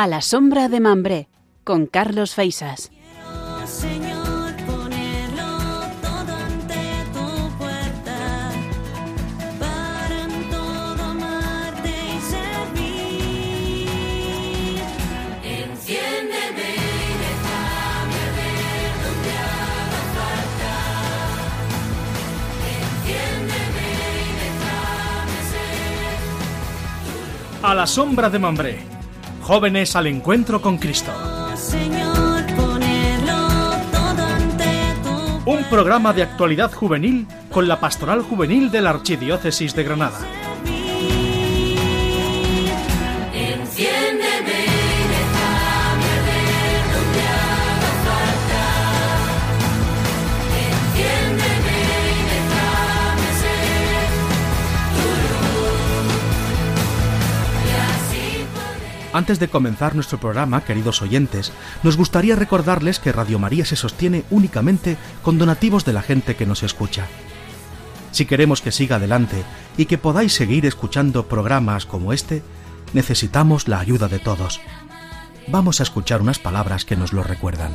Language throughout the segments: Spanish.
A la sombra de Mambré, con Carlos Feisas. Señor, ponerlo todo ante tu puerta, para en todo amarte y servir. Enciéndeme y déjame ver donde haga falta. Enciéndeme y déjame ser. A la sombra de Mambré. Jóvenes al encuentro con Cristo. Un programa de actualidad juvenil con la Pastoral Juvenil de la Archidiócesis de Granada. Antes de comenzar nuestro programa, queridos oyentes, nos gustaría recordarles que Radio María se sostiene únicamente con donativos de la gente que nos escucha. Si queremos que siga adelante y que podáis seguir escuchando programas como este, necesitamos la ayuda de todos. Vamos a escuchar unas palabras que nos lo recuerdan.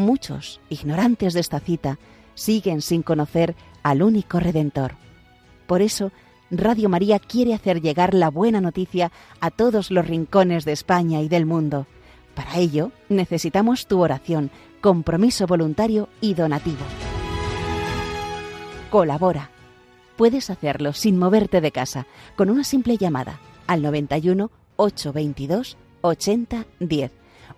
muchos, ignorantes de esta cita, siguen sin conocer al único Redentor. Por eso, Radio María quiere hacer llegar la buena noticia a todos los rincones de España y del mundo. Para ello, necesitamos tu oración, compromiso voluntario y donativo. Colabora. Puedes hacerlo sin moverte de casa, con una simple llamada al 91 822 80 10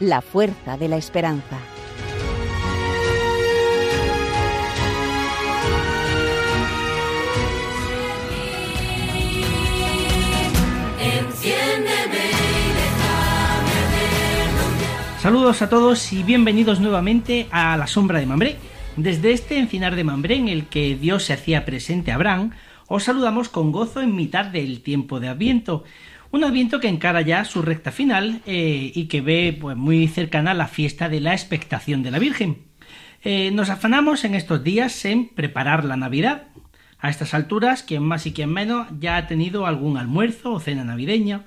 la fuerza de la esperanza. Saludos a todos y bienvenidos nuevamente a La Sombra de Mambré. Desde este encinar de Mambré en el que Dios se hacía presente a Abraham, os saludamos con gozo en mitad del tiempo de Adviento. Un Adviento que encara ya su recta final eh, y que ve pues, muy cercana la fiesta de la expectación de la Virgen. Eh, nos afanamos en estos días en preparar la Navidad. A estas alturas, quien más y quien menos ya ha tenido algún almuerzo o cena navideña.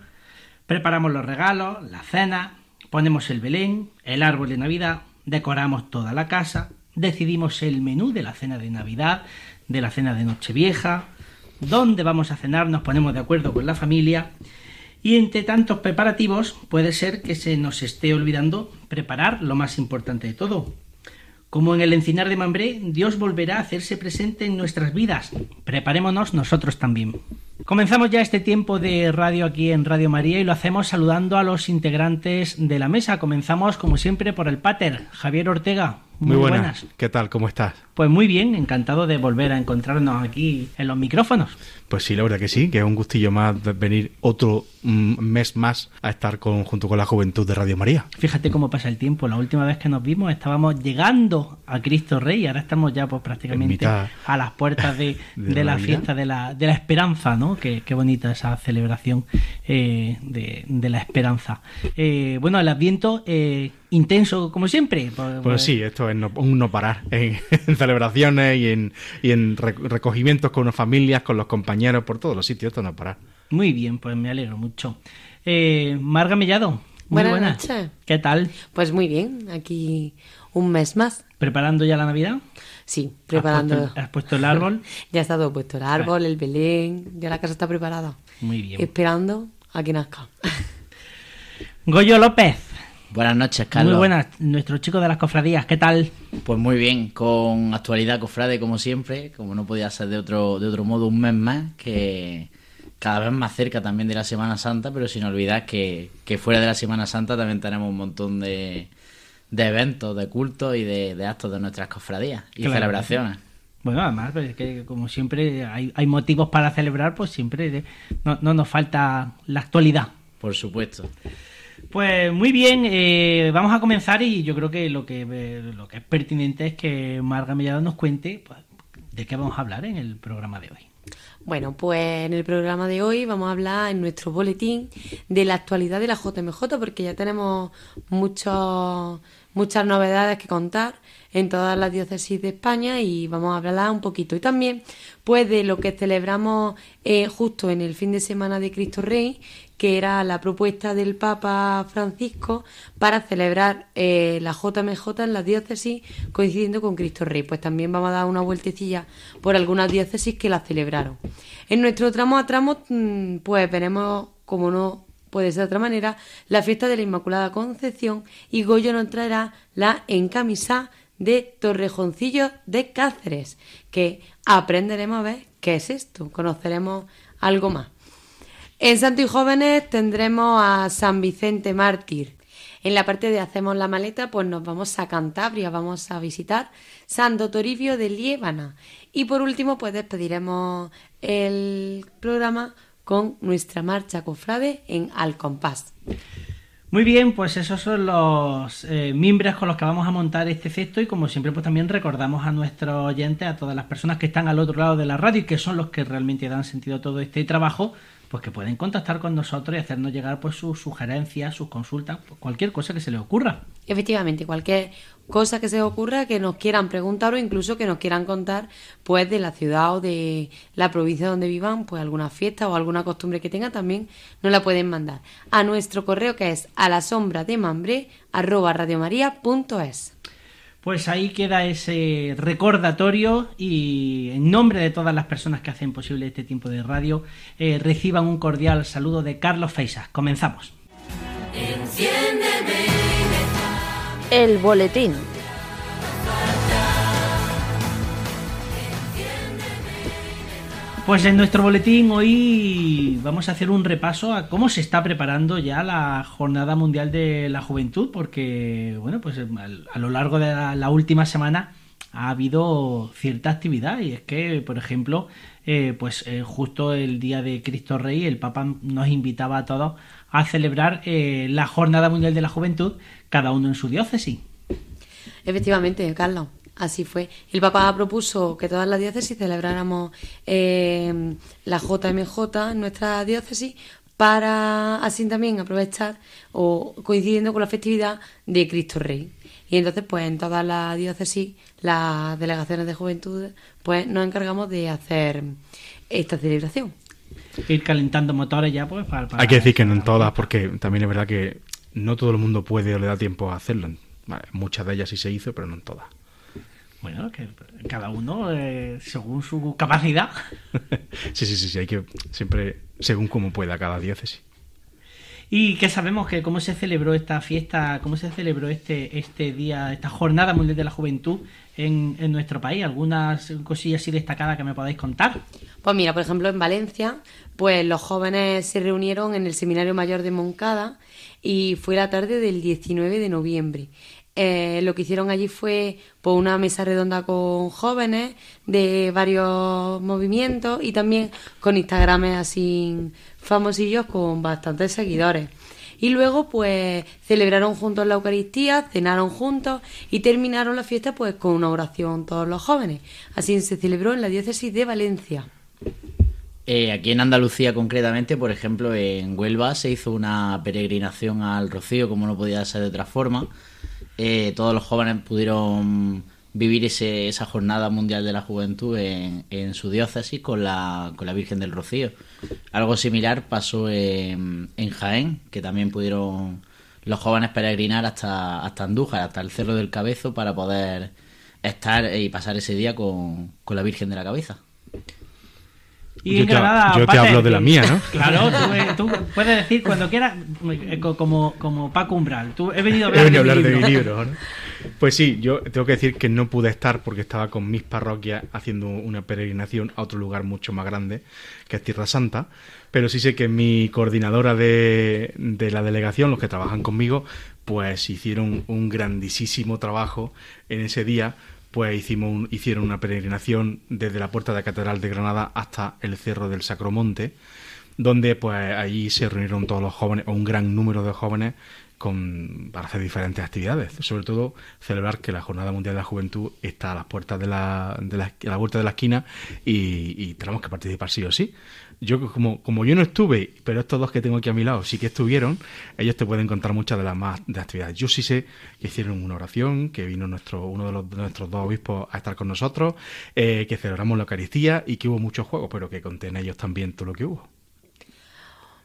Preparamos los regalos, la cena, ponemos el Belén, el árbol de Navidad, decoramos toda la casa, decidimos el menú de la cena de Navidad, de la cena de Nochevieja, dónde vamos a cenar, nos ponemos de acuerdo con la familia y entre tantos preparativos puede ser que se nos esté olvidando preparar lo más importante de todo. Como en el encinar de Mambré, Dios volverá a hacerse presente en nuestras vidas. Preparémonos nosotros también. Comenzamos ya este tiempo de radio aquí en Radio María y lo hacemos saludando a los integrantes de la mesa. Comenzamos como siempre por el pater, Javier Ortega. Muy, buenas. ¿Qué tal? ¿Cómo estás? Pues muy bien, encantado de volver a encontrarnos aquí en los micrófonos. Pues sí, la verdad que sí, que es un gustillo más venir otro mm, mes más a estar con, junto con la juventud de Radio María. Fíjate cómo pasa el tiempo. La última vez que nos vimos estábamos llegando a Cristo Rey. Ahora estamos ya pues prácticamente a las puertas de, De de la fiesta de la, de la esperanza, ¿no? Qué, qué bonita esa celebración eh, de, de la esperanza. Eh, bueno, el Adviento eh, intenso como siempre. Pues, Pues sí, esto es no- un no parar en, en celebraciones y en, y en re- recogimientos con las familias, con los compañeros, por todos los sitios, esto no parar. Muy bien, pues me alegro mucho. Eh, Marga Mellado. Muy Buenas buenas. noches. ¿Qué tal? Pues muy bien, aquí un mes más. ¿Preparando ya la Navidad? Sí, ¿Has preparando. puesto, has puesto el árbol? Ya está todo puesto, el árbol, el Belén, ya la casa está preparada. Muy bien. Esperando a que nazca. Goyo López. Buenas noches, Carlos. Muy buenas, nuestro chico de las cofradías, ¿qué tal? Pues muy bien, con actualidad cofrade como siempre, como no podía ser de otro, de otro modo un mes más, que cada vez más cerca también de la Semana Santa, pero sin olvidar que, que fuera de la Semana Santa también tenemos un montón de, de eventos, de cultos y de, de actos de nuestras cofradías y Claro. celebraciones. Bueno, además, pues, es que como siempre hay, hay motivos para celebrar, pues siempre no, no nos falta la actualidad. Por supuesto. Pues muy bien, eh, vamos a comenzar y yo creo que lo que eh, lo que es pertinente es que Marga Mellado nos cuente pues, de qué vamos a hablar en el programa de hoy. Bueno, pues en el programa de hoy vamos a hablar en nuestro boletín de la actualidad de la JMJ, porque ya tenemos muchos, muchas novedades que contar en todas las diócesis de España y vamos a hablar un poquito. Y también, pues, de lo que celebramos eh, justo en el fin de semana de Cristo Rey, que era la propuesta del Papa Francisco para celebrar eh, la JMJ en las diócesis coincidiendo con Cristo Rey. Pues también vamos a dar una vueltecilla por algunas diócesis que la celebraron. En nuestro tramo a tramo, mm, pues veremos, como no puede ser de otra manera, la fiesta de la Inmaculada Concepción y Goyo nos traerá la encamisá de Torrejoncillo de Cáceres, que aprenderemos a ver qué es esto, conoceremos algo más. En Santo y Jóvenes tendremos a San Vicente Mártir. En la parte de Hacemos la maleta, pues nos vamos a Cantabria, vamos a visitar Santo Toribio de Liébana. Y por último, pues despediremos el programa con nuestra marcha cofrade en Al Compás. Muy bien, pues esos son los eh, mimbres con los que vamos a montar este cesto y como siempre pues también recordamos a nuestros oyentes, a todas las personas que están al otro lado de la radio y que son los que realmente dan sentido a todo este trabajo, pues que pueden contactar con nosotros y hacernos llegar pues sus sugerencias, sus consultas, cualquier cosa que se les ocurra. Efectivamente, cualquier cosa que se os ocurra, que nos quieran preguntar o incluso que nos quieran contar, pues de la ciudad o de la provincia donde vivan, pues alguna fiesta o alguna costumbre que tengan, también nos la pueden mandar a nuestro correo que es a la sombra de mambre arroba radiomaria.es. Pues ahí queda ese recordatorio y en nombre de todas las personas que hacen posible este tiempo de radio, eh, reciban un cordial saludo de Carlos Feisas. Comenzamos. El boletín. Pues en nuestro boletín hoy vamos a hacer un repaso a cómo se está preparando ya la Jornada Mundial de la Juventud, porque bueno, pues al- a lo largo de la, última semana ha habido cierta actividad y es que, por ejemplo, eh, pues eh, justo el día de Cristo Rey, el Papa nos invitaba a todos a celebrar eh, la Jornada Mundial de la Juventud, cada uno en su diócesis. Efectivamente, Carlos, así fue. El Papa propuso que todas las diócesis celebráramos eh, la JMJ en nuestra diócesis para así también aprovechar o coincidiendo con la festividad de Cristo Rey. Y entonces, pues en todas las diócesis, las delegaciones de juventud, pues nos encargamos de hacer esta celebración. Ir calentando motores ya, pues para... para- Hay que decir que no en todas, porque también es verdad que no todo el mundo puede o le da tiempo a hacerlo. Vale, muchas de ellas sí se hizo, pero no en todas. Bueno, que cada uno eh, según su capacidad. sí, sí, sí, sí, hay que siempre según como pueda cada diócesis. ¿Y qué sabemos que cómo se celebró esta fiesta, cómo se celebró este este día, esta jornada mundial de la juventud en, en nuestro país? ¿Algunas cosillas así destacadas que me podáis contar? Pues mira, por ejemplo, en Valencia, pues los jóvenes se reunieron en el Seminario Mayor de Moncada y fue la tarde del 19 de noviembre. Eh, lo que hicieron allí fue pues, una mesa redonda con jóvenes de varios movimientos y también con Instagrames así famosillos con bastantes seguidores. Y luego, pues, celebraron juntos la Eucaristía, cenaron juntos y terminaron la fiesta, pues, con una oración todos los jóvenes. Así se celebró en la diócesis de Valencia. Eh, aquí en Andalucía concretamente, por ejemplo, en Huelva se hizo una peregrinación al Rocío, como no podía ser de otra forma. Eh, todos los jóvenes pudieron vivir ese- esa jornada mundial de la juventud en, en su diócesis con la, con la Virgen del Rocío. Algo similar pasó en, en Jaén, que también pudieron los jóvenes peregrinar hasta, hasta Andújar, hasta el Cerro del Cabezo, para poder estar y pasar ese día con, con la Virgen de la Cabeza. Y Yo te- yo hablo de la mía, ¿no? Claro, tú, eh, tú puedes decir cuando quieras, eh, co- como, como Paco Umbral. Tú, he venido a hablar, He venido a hablar mi de mi libro, ¿no? Pues sí, yo tengo que decir que no pude estar porque estaba con mis parroquias haciendo una peregrinación a otro lugar mucho más grande, que es Tierra Santa, pero sí sé que mi coordinadora de, de la delegación, los que trabajan conmigo, pues hicieron un grandísimo trabajo en ese día, pues hicimos un- hicieron una peregrinación desde la puerta de la Catedral de Granada hasta el Cerro del Sacromonte, donde pues allí se reunieron todos los jóvenes, o un gran número de jóvenes, con, para hacer diferentes actividades. Sobre todo celebrar que la Jornada Mundial de la Juventud está a las puertas de la, de la, a la vuelta de la esquina y, y tenemos que participar sí o sí. Yo como, como yo no estuve, pero estos dos que tengo aquí a mi lado sí que estuvieron, ellos te pueden contar muchas de las más de actividades. Yo sí sé que hicieron una oración, que vino nuestro, uno de, los, nuestros dos obispos a estar con nosotros, eh, que celebramos la Eucaristía y que hubo muchos juegos, pero que conté en ellos también todo lo que hubo.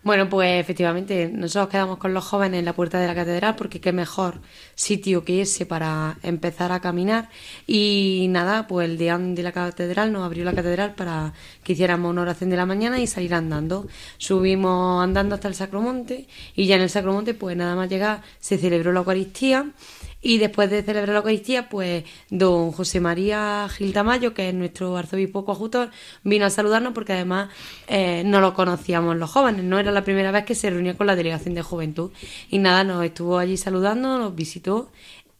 Bueno, pues efectivamente, nosotros quedamos con los jóvenes en la puerta de la catedral porque qué mejor sitio que ese para empezar a caminar. Y nada, pues el día de la catedral nos abrió la catedral para que hiciéramos una oración de la mañana y salir andando. Subimos andando hasta el Sacromonte y ya en el Sacromonte, pues nada más llegar, se celebró la Eucaristía. Y después de celebrar la Eucaristía, pues don José María Gil Tamayo, que es nuestro arzobispo coadjutor, vino a saludarnos porque además eh, no lo conocíamos los jóvenes, no era la primera vez que se reunía con la delegación de juventud. Y nada, nos estuvo allí saludando, nos visitó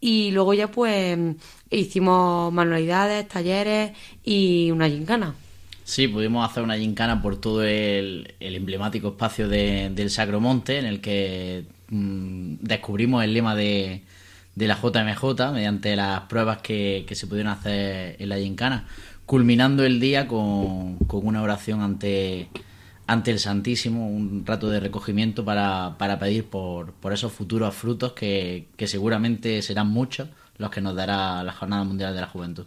y luego ya pues hicimos manualidades, talleres y una gincana. Sí, pudimos hacer una gincana por todo el, emblemático espacio de- del Sacromonte, en el que mm, descubrimos el lema de, de la JMJ mediante las pruebas que, que se pudieron hacer en la gincana, culminando el día con, con una oración ante, ante el Santísimo, un rato de recogimiento para, para pedir por, por esos futuros frutos que, que seguramente serán muchos los que nos dará la Jornada Mundial de la Juventud.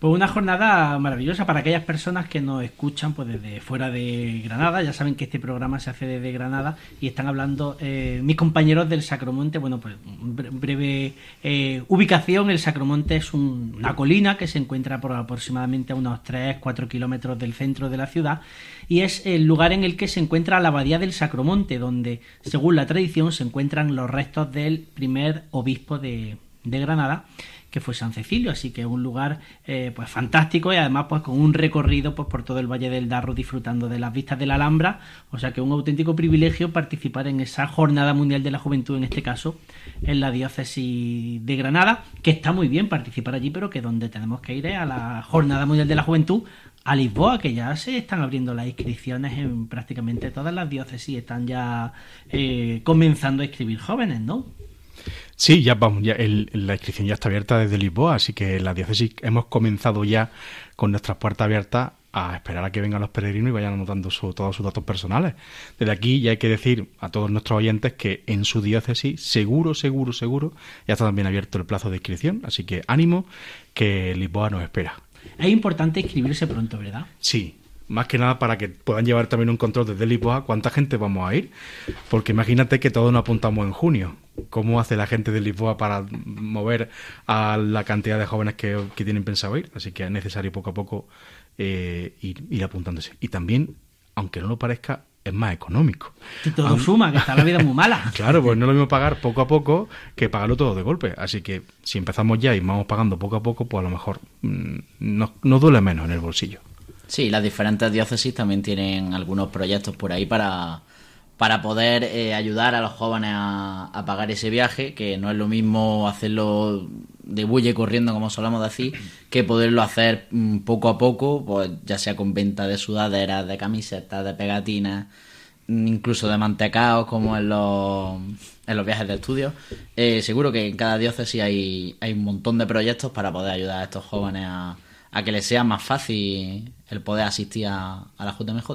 Pues una jornada maravillosa para aquellas personas que nos escuchan pues desde fuera de Granada. Ya saben que este programa se hace desde Granada y están hablando eh, mis compañeros del Sacromonte. Bueno, pues bre- breve eh, ubicación. El Sacromonte es un- una colina que se encuentra por aproximadamente a unos 3-4 kilómetros del centro de la ciudad y es el lugar en el que se encuentra la abadía del Sacromonte, donde, según la tradición, se encuentran los restos del primer obispo de, de Granada que fue San Cecilio, así que un lugar eh, pues fantástico y además pues con un recorrido pues por todo el Valle del Darro disfrutando de las vistas de la Alhambra, o sea que un auténtico privilegio participar en esa Jornada Mundial de la Juventud, en este caso en la diócesis de Granada, que está muy bien participar allí, pero que donde tenemos que ir es a la Jornada Mundial de la Juventud a Lisboa, que ya se están abriendo las inscripciones en prácticamente todas las diócesis, están ya eh, comenzando a inscribir jóvenes, ¿no? Sí, ya vamos, ya el- la inscripción ya está abierta desde Lisboa, así que la diócesis hemos comenzado ya con nuestras puertas abiertas a esperar a que vengan los peregrinos y vayan anotando su- todos sus datos personales. Desde aquí ya hay que decir a todos nuestros oyentes que en su diócesis seguro, seguro, seguro ya está también abierto el plazo de inscripción, así que ánimo que Lisboa nos espera. Es importante inscribirse pronto, ¿verdad? Sí, más que nada para que puedan llevar también un control desde Lisboa cuánta gente vamos a ir. Porque imagínate que todos nos apuntamos en junio. ¿Cómo hace la gente de Lisboa para mover a la cantidad de jóvenes que, que tienen pensado ir? Así que es necesario poco a poco eh, ir, ir apuntándose. Y también, aunque no lo parezca, es más económico. Y todo suma, que está la vida muy mala. Claro, pues no es lo mismo pagar poco a poco que pagarlo todo de golpe. Así que si empezamos ya y vamos pagando poco a poco, pues a lo mejor mm, nos, nos duele menos en el bolsillo. Sí, las diferentes diócesis también tienen algunos proyectos por ahí para, para poder eh, ayudar a los jóvenes a, pagar ese viaje, que no es lo mismo hacerlo de bulle corriendo, como solemos decir, que poderlo hacer mm, poco a poco, pues ya sea con venta de sudaderas, de camisetas, de pegatinas, mm, incluso de mantecaos, como en los, en los viajes de estudio. Eh, seguro que en cada diócesis hay, hay un montón de proyectos para poder ayudar a estos jóvenes a, a que les sea más fácil el poder asistir a, a la JMJ.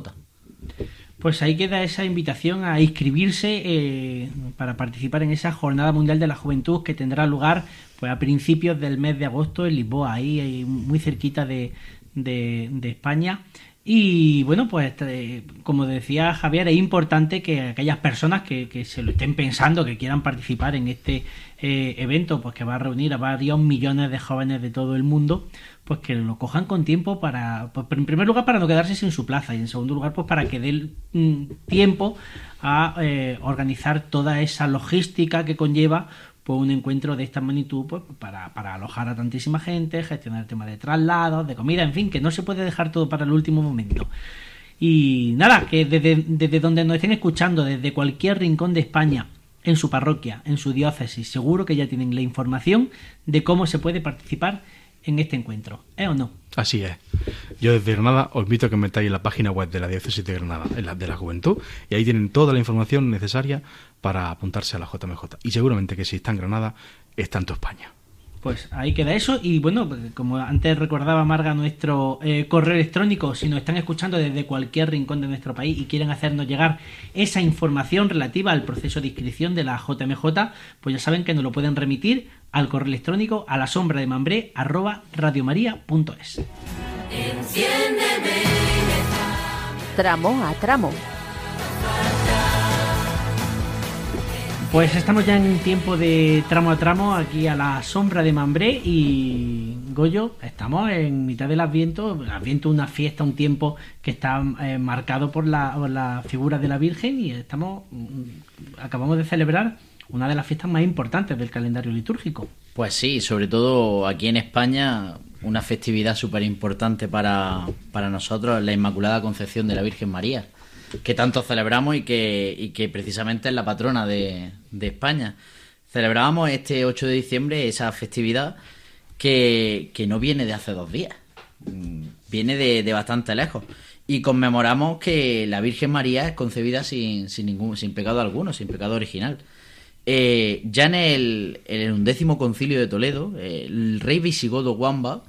Pues ahí queda esa invitación a inscribirse eh, para participar en esa Jornada Mundial de la Juventud que tendrá lugar pues a principios del mes de agosto en Lisboa, ahí, ahí muy cerquita de, de- de España. Y bueno, pues eh, como decía Javier, es importante que aquellas personas que, que se lo estén pensando, que quieran participar en este eh, evento, pues que va a reunir a varios millones de jóvenes de todo el mundo, pues que lo cojan con tiempo para, pues en primer lugar para no quedarse sin su plaza y en segundo lugar pues para que dé mm, tiempo a eh, organizar toda esa logística que conlleva pues un encuentro de esta magnitud pues, para, alojar a tantísima gente, gestionar el tema de traslados, de comida, en fin, que no se puede dejar todo para el último momento. Y nada, que desde, desde donde nos estén escuchando, desde cualquier rincón de España, en su parroquia, en su diócesis, seguro que ya tienen la información de cómo se puede participar en este encuentro. ¿Eh o no? Así es. Yo desde Granada os invito a que metáis en la página web de la Diócesis de Granada, en la de la Juventud, y ahí tienen toda la información necesaria para apuntarse a la JMJ. Y seguramente que si está en Granada, está en toda España. Pues ahí queda eso. Y bueno, como antes recordaba Marga nuestro eh, correo electrónico, si nos están escuchando desde cualquier rincón de nuestro país y quieren hacernos llegar esa información relativa al proceso de inscripción de la JMJ, pues ya saben que nos lo pueden remitir al correo electrónico a la sombra de mambré arroba radiomaria.es. Tramo a tramo. Pues estamos ya en tiempo de tramo a tramo aquí a la sombra de Mambré y Goyo, estamos en mitad del Adviento, el Adviento una fiesta, un tiempo que está eh, marcado por la, por figura de la Virgen y estamos mm, acabamos de celebrar una de las fiestas más importantes del calendario litúrgico. Pues sí, sobre todo aquí en España, una festividad súper importante para, para nosotros, la Inmaculada Concepción de la Virgen María, que tanto celebramos y que, y que precisamente es la patrona de, de España. Celebrábamos este 8 de diciembre esa festividad que, que no viene de hace dos días, mm, viene de, de bastante lejos. Y conmemoramos que la Virgen María es concebida sin, sin, ningún, sin pecado alguno, sin pecado original. Eh, ya en el, en el undécimo concilio de Toledo, el rey visigodo Wamba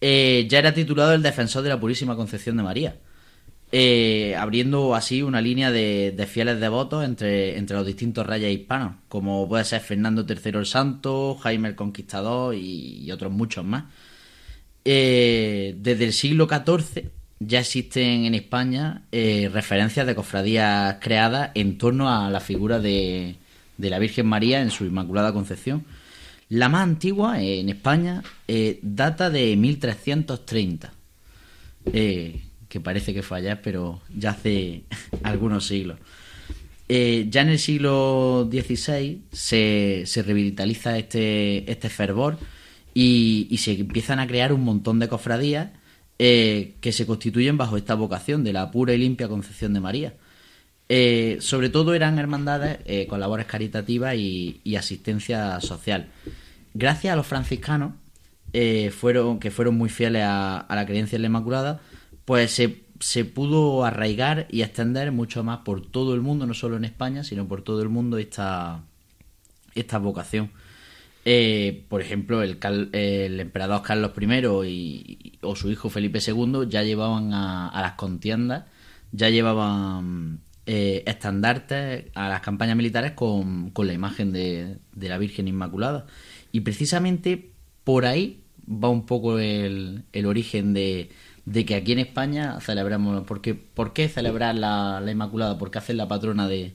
eh, ya era titulado el defensor de la Purísima Concepción de María, eh, abriendo así una línea de, de fieles devotos entre, entre los distintos reyes hispanos, como puede ser Fernando III el Santo, Jaime el Conquistador y, otros muchos más. Eh, desde el siglo XIV ya existen en España eh, referencias de cofradías creadas en torno a la figura de, de la Virgen María en su Inmaculada Concepción. La más antigua en España data de 1330, eh, que parece que fue ayer, pero ya hace algunos siglos. Eh, ya en el siglo XVI se, se revitaliza este, este fervor y, se empiezan a crear un montón de cofradías eh, que se constituyen bajo esta vocación de la pura y limpia Concepción de María. Eh, sobre todo eran hermandades con labores caritativas y, asistencia social. Gracias a los franciscanos, fueron, que fueron muy fieles a, a la creencia en la Inmaculada, pues se, se pudo arraigar y extender mucho más por todo el mundo, no solo en España, sino por todo el mundo esta, esta vocación. Eh, por ejemplo, el, emperador Carlos I y, o su hijo Felipe II ya llevaban a, a las contiendas, ya llevaban eh, estandartes a las campañas militares con, con la imagen de, de la Virgen Inmaculada. Y precisamente por ahí va un poco el, el origen de, de que aquí en España celebramos. Porque, ¿Por qué celebrar la, la Inmaculada? ¿Por qué hacer la patrona de,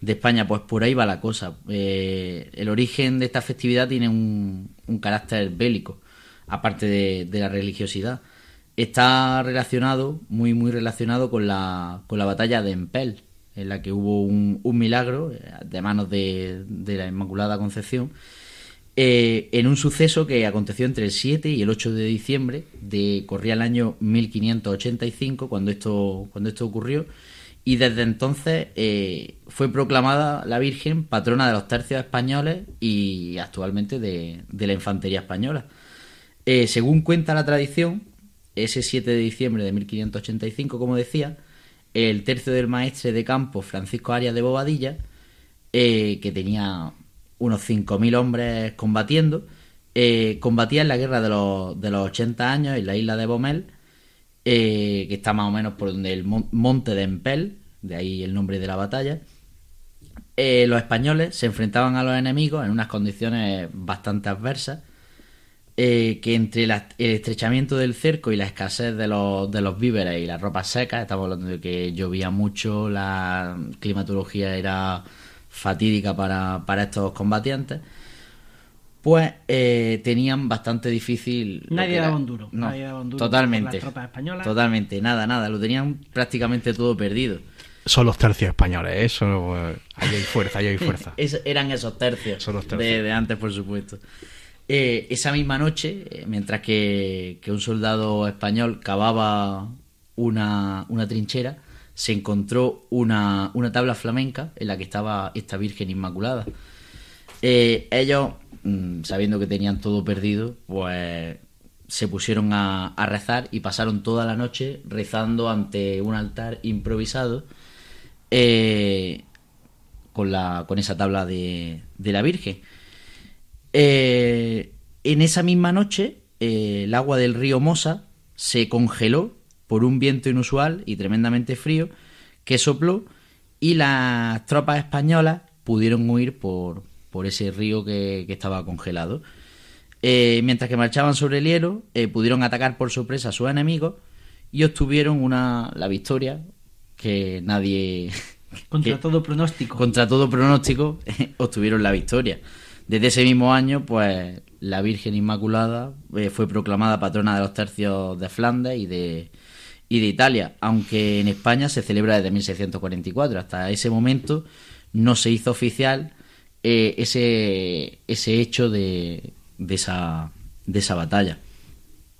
de España? Pues por ahí va la cosa. Eh, el origen de esta festividad tiene un, un carácter bélico, aparte de, de la religiosidad. Está relacionado, muy muy relacionado con la, con la batalla de Empel, en la que hubo un, un milagro eh, de manos de, de la Inmaculada Concepción, eh, en un suceso que aconteció entre el 7 y el 8 de diciembre, de, corría el año 1585 cuando esto, cuando esto ocurrió, y desde entonces eh, fue proclamada la Virgen patrona de los tercios españoles y actualmente de, de la infantería española. Eh, según cuenta la tradición, ese 7 de diciembre de 1585, como decía, el tercio del maestre de campo Francisco Arias de Bobadilla, que tenía unos 5.000 hombres combatiendo, eh, combatía en la guerra de los, de los 80 años en la isla de Bomel, eh, que está más o menos por donde el mon- monte de Empel, de ahí el nombre de la batalla. Eh, los españoles se enfrentaban a los enemigos en unas condiciones bastante adversas. eh, que entre el estrechamiento del cerco y la escasez de los, de los víveres y las ropas secas, estamos hablando de que llovía mucho, la climatología era fatídica para, para estos combatientes, pues eh, tenían bastante difícil... Nadie daba un duro, No, nadie daba un duro totalmente. las tropas españolas. Totalmente, nada, nada, lo tenían prácticamente todo perdido. Son los tercios españoles, ¿eh? Eso, eh, ahí hay fuerza, ahí hay fuerza. Es- eran esos tercios, Son los tercios. De, de antes, por supuesto. Eh, esa misma noche, mientras que, que un soldado español cavaba una, una trinchera, se encontró una, una tabla flamenca en la que estaba esta Virgen Inmaculada. Eh, ellos, mm, sabiendo que tenían todo perdido, pues se pusieron a, rezar y pasaron toda la noche rezando ante un altar improvisado eh, con, la, con esa tabla de, de la Virgen. Eh, en esa misma noche, el agua del río Mosa se congeló por un viento inusual y tremendamente frío que sopló y las tropas españolas pudieron huir por, por ese río que, que estaba congelado. Eh, mientras que marchaban sobre el hielo, eh, pudieron atacar por sorpresa a sus enemigos y obtuvieron una, la victoria que nadie... Contra que- todo pronóstico. contra todo pronóstico, obtuvieron la victoria. Desde ese mismo año, pues la Virgen Inmaculada eh, fue proclamada patrona de los tercios de Flandes y de, y de Italia, aunque en España se celebra desde 1644. Hasta ese momento no se hizo oficial eh, ese, ese hecho de, de, esa, de esa batalla.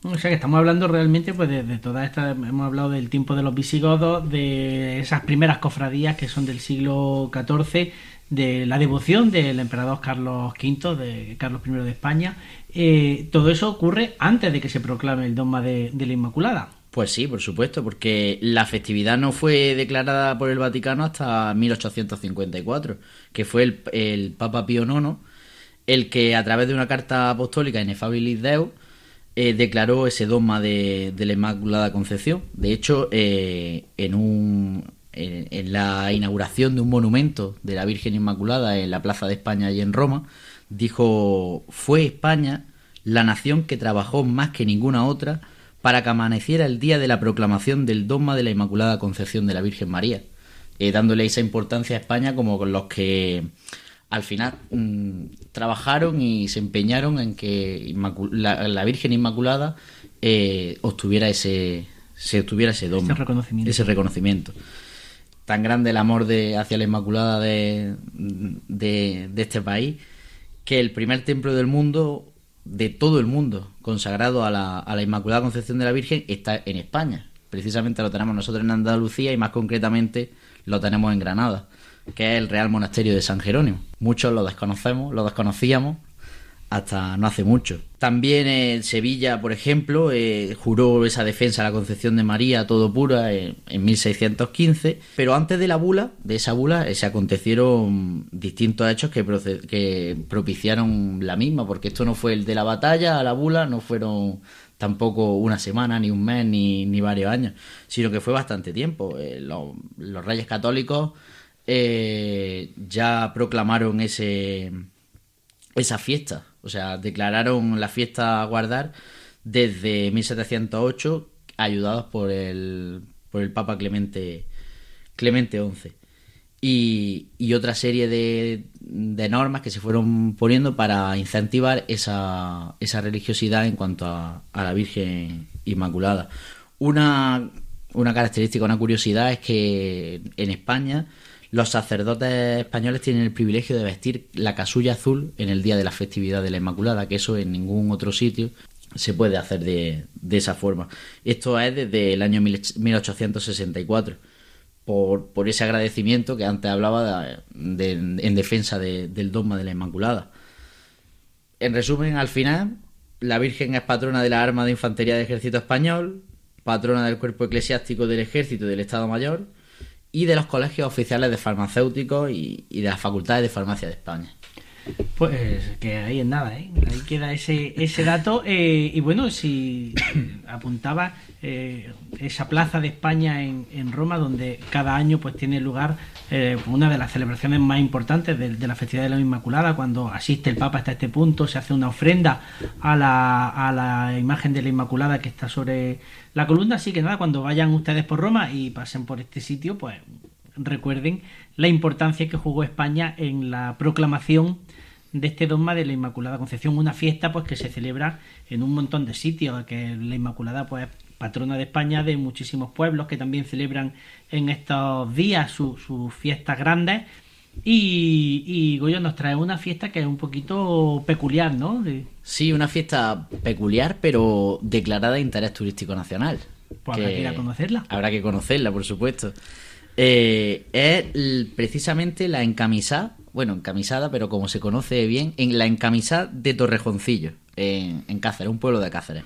O sea que estamos hablando realmente pues de, de toda esta, hemos hablado del tiempo de los visigodos, de esas primeras cofradías que son del siglo XIV, de la devoción del emperador Carlos V, de Carlos I de España. Eh, todo eso ocurre antes de que se proclame el dogma de, de la Inmaculada. Pues sí, por supuesto, porque la festividad no fue declarada por el Vaticano hasta 1854, que fue el, Papa Pío IX el que a través de una carta apostólica Ineffabilis Deus eh, declaró ese dogma de, de la Inmaculada Concepción. De hecho, eh, en, un, en la inauguración de un monumento de la Virgen Inmaculada en la Plaza de España y en Roma, dijo, fue España la nación que trabajó más que ninguna otra para que amaneciera el día de la proclamación del dogma de la Inmaculada Concepción de la Virgen María, eh, dándole esa importancia a España como con los que al final mm, trabajaron y se empeñaron en que Inmacu- la, la Virgen Inmaculada eh, obtuviera ese se obtuviera ese dogma, Ese reconocimiento. ese reconocimiento. Tan grande el amor de hacia la Inmaculada de, de, de este país que el primer templo del mundo, de todo el mundo, consagrado a la, a la Inmaculada Concepción de la Virgen, está en España. Precisamente lo tenemos nosotros en Andalucía y más concretamente lo tenemos en Granada, que es el Real Monasterio de San Jerónimo. Muchos lo desconocemos, lo desconocíamos hasta no hace mucho. También en Sevilla, por ejemplo, eh, juró esa defensa a la Concepción de María todo pura en, en 1615, pero antes de la bula, de esa bula, eh, se acontecieron distintos hechos que, que propiciaron la misma, porque esto no fue el de la batalla a la bula, no fueron tampoco una semana, ni un mes, ni, ni varios años, sino que fue bastante tiempo. Eh, los, reyes católicos eh, ya proclamaron ese esa fiesta. O sea, declararon la fiesta a guardar desde 1708, ayudados por el, por el Papa Clemente, Clemente XI. Y, y otra serie de, de normas que se fueron poniendo para incentivar esa, esa religiosidad en cuanto a, a la Virgen Inmaculada. Una, una característica, una curiosidad es que en España los sacerdotes españoles tienen el privilegio de vestir la casulla azul en el día de la festividad de la Inmaculada, que eso en ningún otro sitio se puede hacer de, esa forma. Esto es desde el año 1864, por, por ese agradecimiento que antes hablaba en defensa de- del dogma de la Inmaculada. En resumen, al final, la Virgen es patrona de la arma de infantería del ejército español, patrona del cuerpo eclesiástico del ejército y del Estado Mayor, y de los colegios oficiales de farmacéuticos y, de las facultades de farmacia de España. Pues que ahí es nada, ¿eh? Ahí queda ese, ese dato. eh, y bueno, si apuntaba eh, esa plaza de España en, en Roma, donde cada año pues tiene lugar eh, una de las celebraciones más importantes de, de la festividad de la Inmaculada, cuando asiste el Papa hasta este punto, se hace una ofrenda a la, a la imagen de la Inmaculada que está sobre la columna. Así que nada, cuando vayan ustedes por Roma y pasen por este sitio, pues recuerden la importancia que jugó España en la proclamación de este dogma de la Inmaculada Concepción, una fiesta pues que se celebra en un montón de sitios, que la Inmaculada pues es patrona de España de muchísimos pueblos que también celebran en estos días su- sus fiestas grandes y, y Goyo nos trae una fiesta que es un poquito peculiar, ¿no? De- Sí, una fiesta peculiar, pero declarada de interés turístico nacional. Pues habrá que ir a conocerla. Habrá que conocerla, por supuesto. Eh, es precisamente la encamisada, bueno, encamisada, pero como se conoce bien, en la encamisada de Torrejoncillo, en, en Cáceres, un pueblo de Cáceres.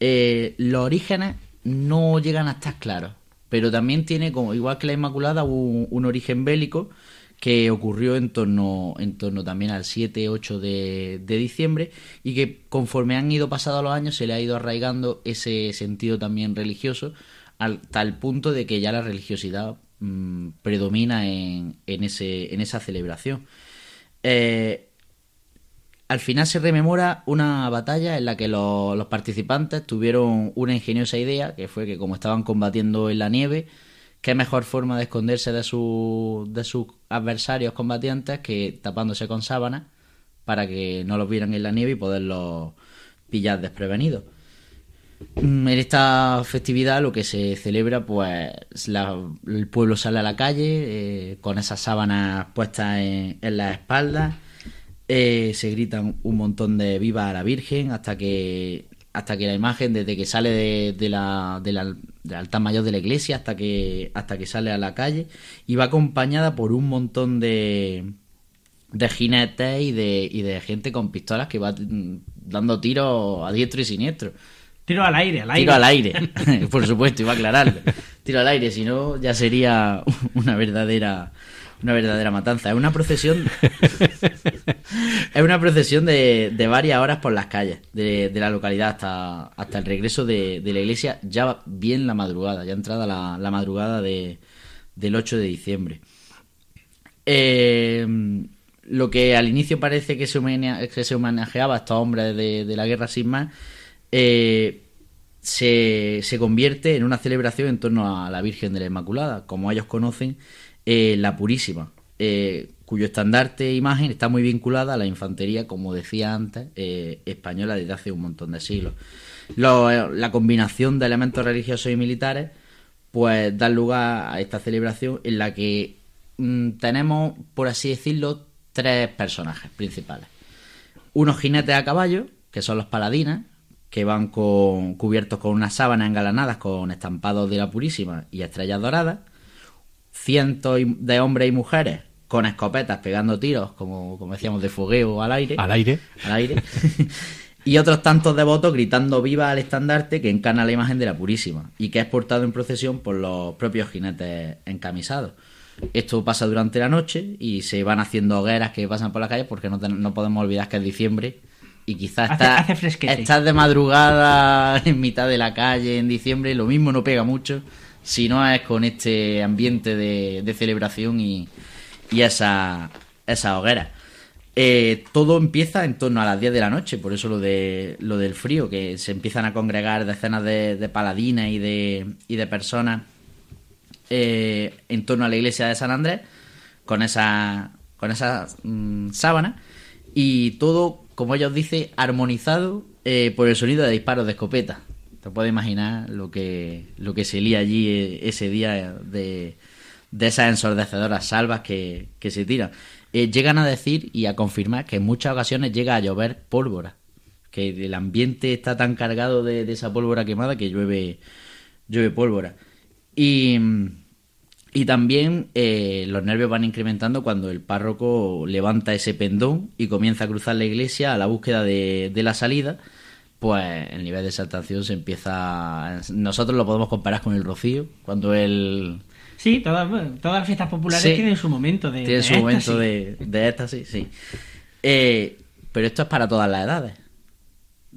Eh, los orígenes no llegan a estar claros, pero también tiene, como igual que la Inmaculada, un, un origen bélico que ocurrió en torno, en torno también al 7-8 de, de diciembre y que conforme han ido pasados los años se le ha ido arraigando ese sentido también religioso al tal punto de que ya la religiosidad mm, predomina en, en, ese, en esa celebración. Eh, al final se rememora una batalla en la que los, los participantes tuvieron una ingeniosa idea, que fue que como estaban combatiendo en la nieve, qué mejor forma de esconderse de, su- de sus adversarios combatientes que tapándose con sábanas para que no los vieran en la nieve y poderlos pillar desprevenidos. Mm, En esta festividad lo que se celebra, pues la- el pueblo sale a la calle eh, con esas sábanas puestas en, en las espaldas, eh, se gritan un montón de viva a la Virgen hasta que hasta que la imagen desde que sale de, la, de la- del altar mayor de la iglesia hasta que hasta que sale a la calle y va acompañada por un montón de de jinetes y de, y de gente con pistolas que va mm, dando tiros a diestro y siniestro. Tiro al aire, al aire. Tiro al aire, por supuesto, iba a aclararlo. Tiro al aire, si no ya sería una verdadera una verdadera matanza. Es una procesión es una procesión de, de varias horas por las calles de, de la localidad hasta, hasta el regreso de, de la iglesia, ya bien la madrugada, ya entrada la, la madrugada de, del 8 de diciembre. Eh, lo que al inicio parece que se, homenea- que se homenajeaba a estos hombres de, de la guerra sin más, eh, se, se convierte en una celebración en torno a la Virgen de la Inmaculada, como ellos conocen, eh, la Purísima, eh, cuyo estandarte e imagen está muy vinculada a la infantería, como decía antes, española desde hace un montón de siglos. Lo- la combinación de elementos religiosos y militares pues da lugar a esta celebración en la que mm, tenemos, por así decirlo, tres personajes principales. Unos jinetes a caballo, que son los paladines, que van con, cubiertos con unas sábanas engalanadas con estampados de la Purísima y estrellas doradas. Cientos de hombres y mujeres con escopetas pegando tiros, como, como decíamos, de fogueo al aire. Al aire. Al aire. y otros tantos devotos gritando viva al estandarte que encarna la imagen de la Purísima y que es portado en procesión por los propios jinetes encamisados. Esto pasa durante la noche y se van haciendo hogueras que pasan por la calle porque no, ten- no podemos olvidar que es diciembre y quizás Hace- está, hace fresquete. estás de madrugada en mitad de la calle en diciembre, lo mismo no pega mucho si no es con este ambiente de, de celebración y, y esa, esa hoguera. Eh, todo empieza en torno a las 10 de la noche, por eso lo, de, lo del frío, que se empiezan a congregar decenas de, de paladines y de, y de personas eh, en torno a la iglesia de San Andrés con esa, con esa mm, sábana y todo, como ellos dicen, armonizado eh, por el sonido de disparos de escopeta. Te puedes imaginar lo que, lo que se lía allí eh, ese día de, de esas ensordecedoras salvas que, que se tiran. Eh, llegan a decir y a confirmar que en muchas ocasiones llega a llover pólvora. Que el ambiente está tan cargado de, de esa pólvora quemada que llueve, llueve pólvora. Y, y también eh, los nervios van incrementando cuando el párroco levanta ese pendón y comienza a cruzar la iglesia a la búsqueda de, de la salida. Pues el nivel de exaltación se empieza. Nosotros lo podemos comparar con el rocío, cuando él Sí, todas, todas las fiestas populares Sí. tienen su momento de tiene de su momento éxtasis. de, de éxtasis, sí. Eh, pero esto es para todas las edades.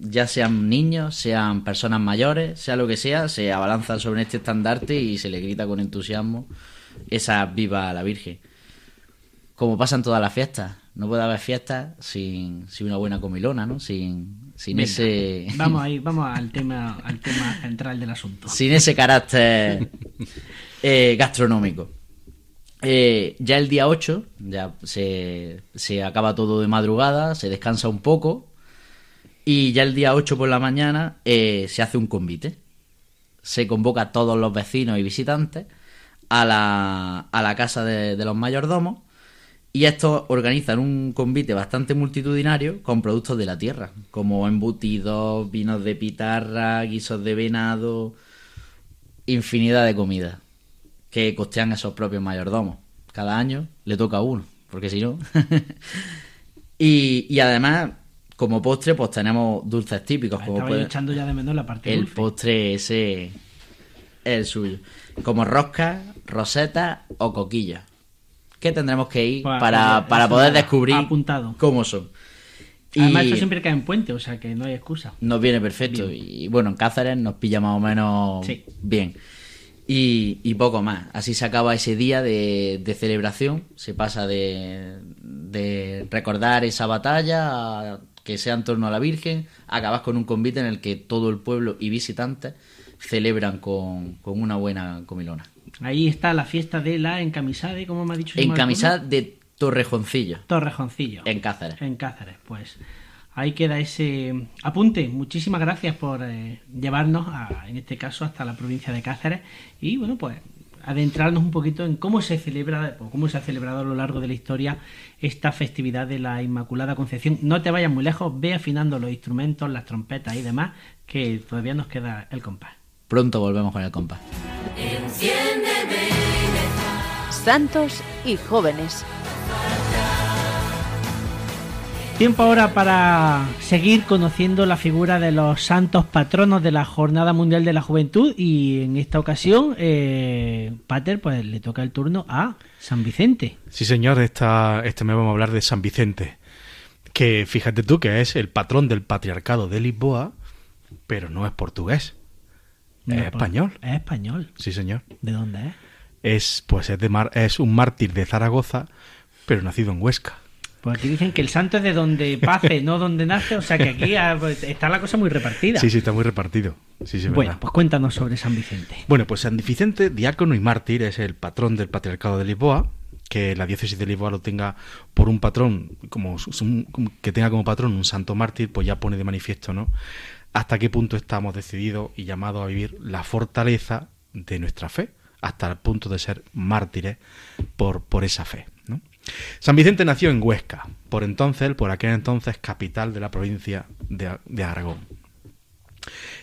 Ya sean niños, sean personas mayores, sea lo que sea, se abalanzan sobre este estandarte y se le grita con entusiasmo esa viva a la Virgen. Como pasan todas las fiestas. No puede haber fiestas sin, sin una buena comilona, ¿no? Sin, sin Venga, ese... Vamos ahí, vamos al tema, al tema central del asunto. sin ese carácter eh, gastronómico. Eh, ya el día 8, ya se, se acaba todo de madrugada, se descansa un poco y ya el día 8 por la mañana eh, se hace un convite. Se convoca a todos los vecinos y visitantes a la, a la casa de, los mayordomos y estos organizan un convite bastante multitudinario con productos de la tierra, como embutidos, vinos de pitarra, guisos de venado, infinidad de comidas que costean esos propios mayordomos. Cada año le toca a uno, porque si no. y, y además, como postre, pues tenemos dulces típicos. Como puede- echando ya de menos la parte el dulce. postre ese es el suyo. Como rosca, roseta o coquilla. Que tendremos que ir Pues, para, para poder descubrir apuntado. cómo son. Además, Y- esto siempre cae en puente, o sea que no hay excusa. nos viene perfecto. Y bueno, en Cáceres nos pilla más o menos Sí. bien. Y, y poco más. Así se acaba ese día de, de celebración. Se pasa de, de recordar esa batalla, a que sea en torno a la Virgen. Acabas con un convite en el que todo el pueblo y visitantes celebran con, con una buena comilona. Ahí está la fiesta de la encamisada, como me ha dicho. En Marco, camisada de Torrejoncillo, Torrejoncillo. en Cáceres. En Cáceres, pues. Ahí queda ese apunte. Muchísimas gracias por eh, llevarnos, a, en este caso, hasta la provincia de Cáceres. Y bueno, pues adentrarnos un poquito en cómo se celebra, o cómo se ha celebrado a lo largo de la historia esta festividad de la Inmaculada Concepción. No te vayas muy lejos, ve afinando los instrumentos, las trompetas y demás, que todavía nos queda el compás. Pronto volvemos con el compás. Santos y jóvenes. Tiempo ahora para seguir conociendo la figura de los santos patronos de la Jornada Mundial de la Juventud y en esta ocasión, eh, Pater, pues le toca el turno a San Vicente. Sí, señor, esta, este mes vamos a hablar de San Vicente, que fíjate tú que es el patrón del patriarcado de Lisboa, pero no es portugués, No, es español. Es español. Sí, señor. ¿De dónde es? Es, pues es, de mar- es un mártir de Zaragoza, pero nacido en Huesca. Pues aquí dicen que el santo es de donde pace, no donde nace, o sea que aquí está la cosa muy repartida. Sí, sí, está muy repartido. Sí, sí, es bueno, verdad. pues cuéntanos sobre San Vicente. Bueno, pues San Vicente, diácono y mártir, es el patrón del patriarcado de Lisboa. Que la diócesis de Lisboa lo tenga por un patrón, como que tenga como patrón un santo mártir, pues ya pone de manifiesto, ¿no? Hasta qué punto estamos decididos y llamados a vivir la fortaleza de nuestra fe, hasta el punto de ser mártires por, por esa fe. San Vicente nació en Huesca, por entonces, por aquel entonces capital de la provincia de, Aragón.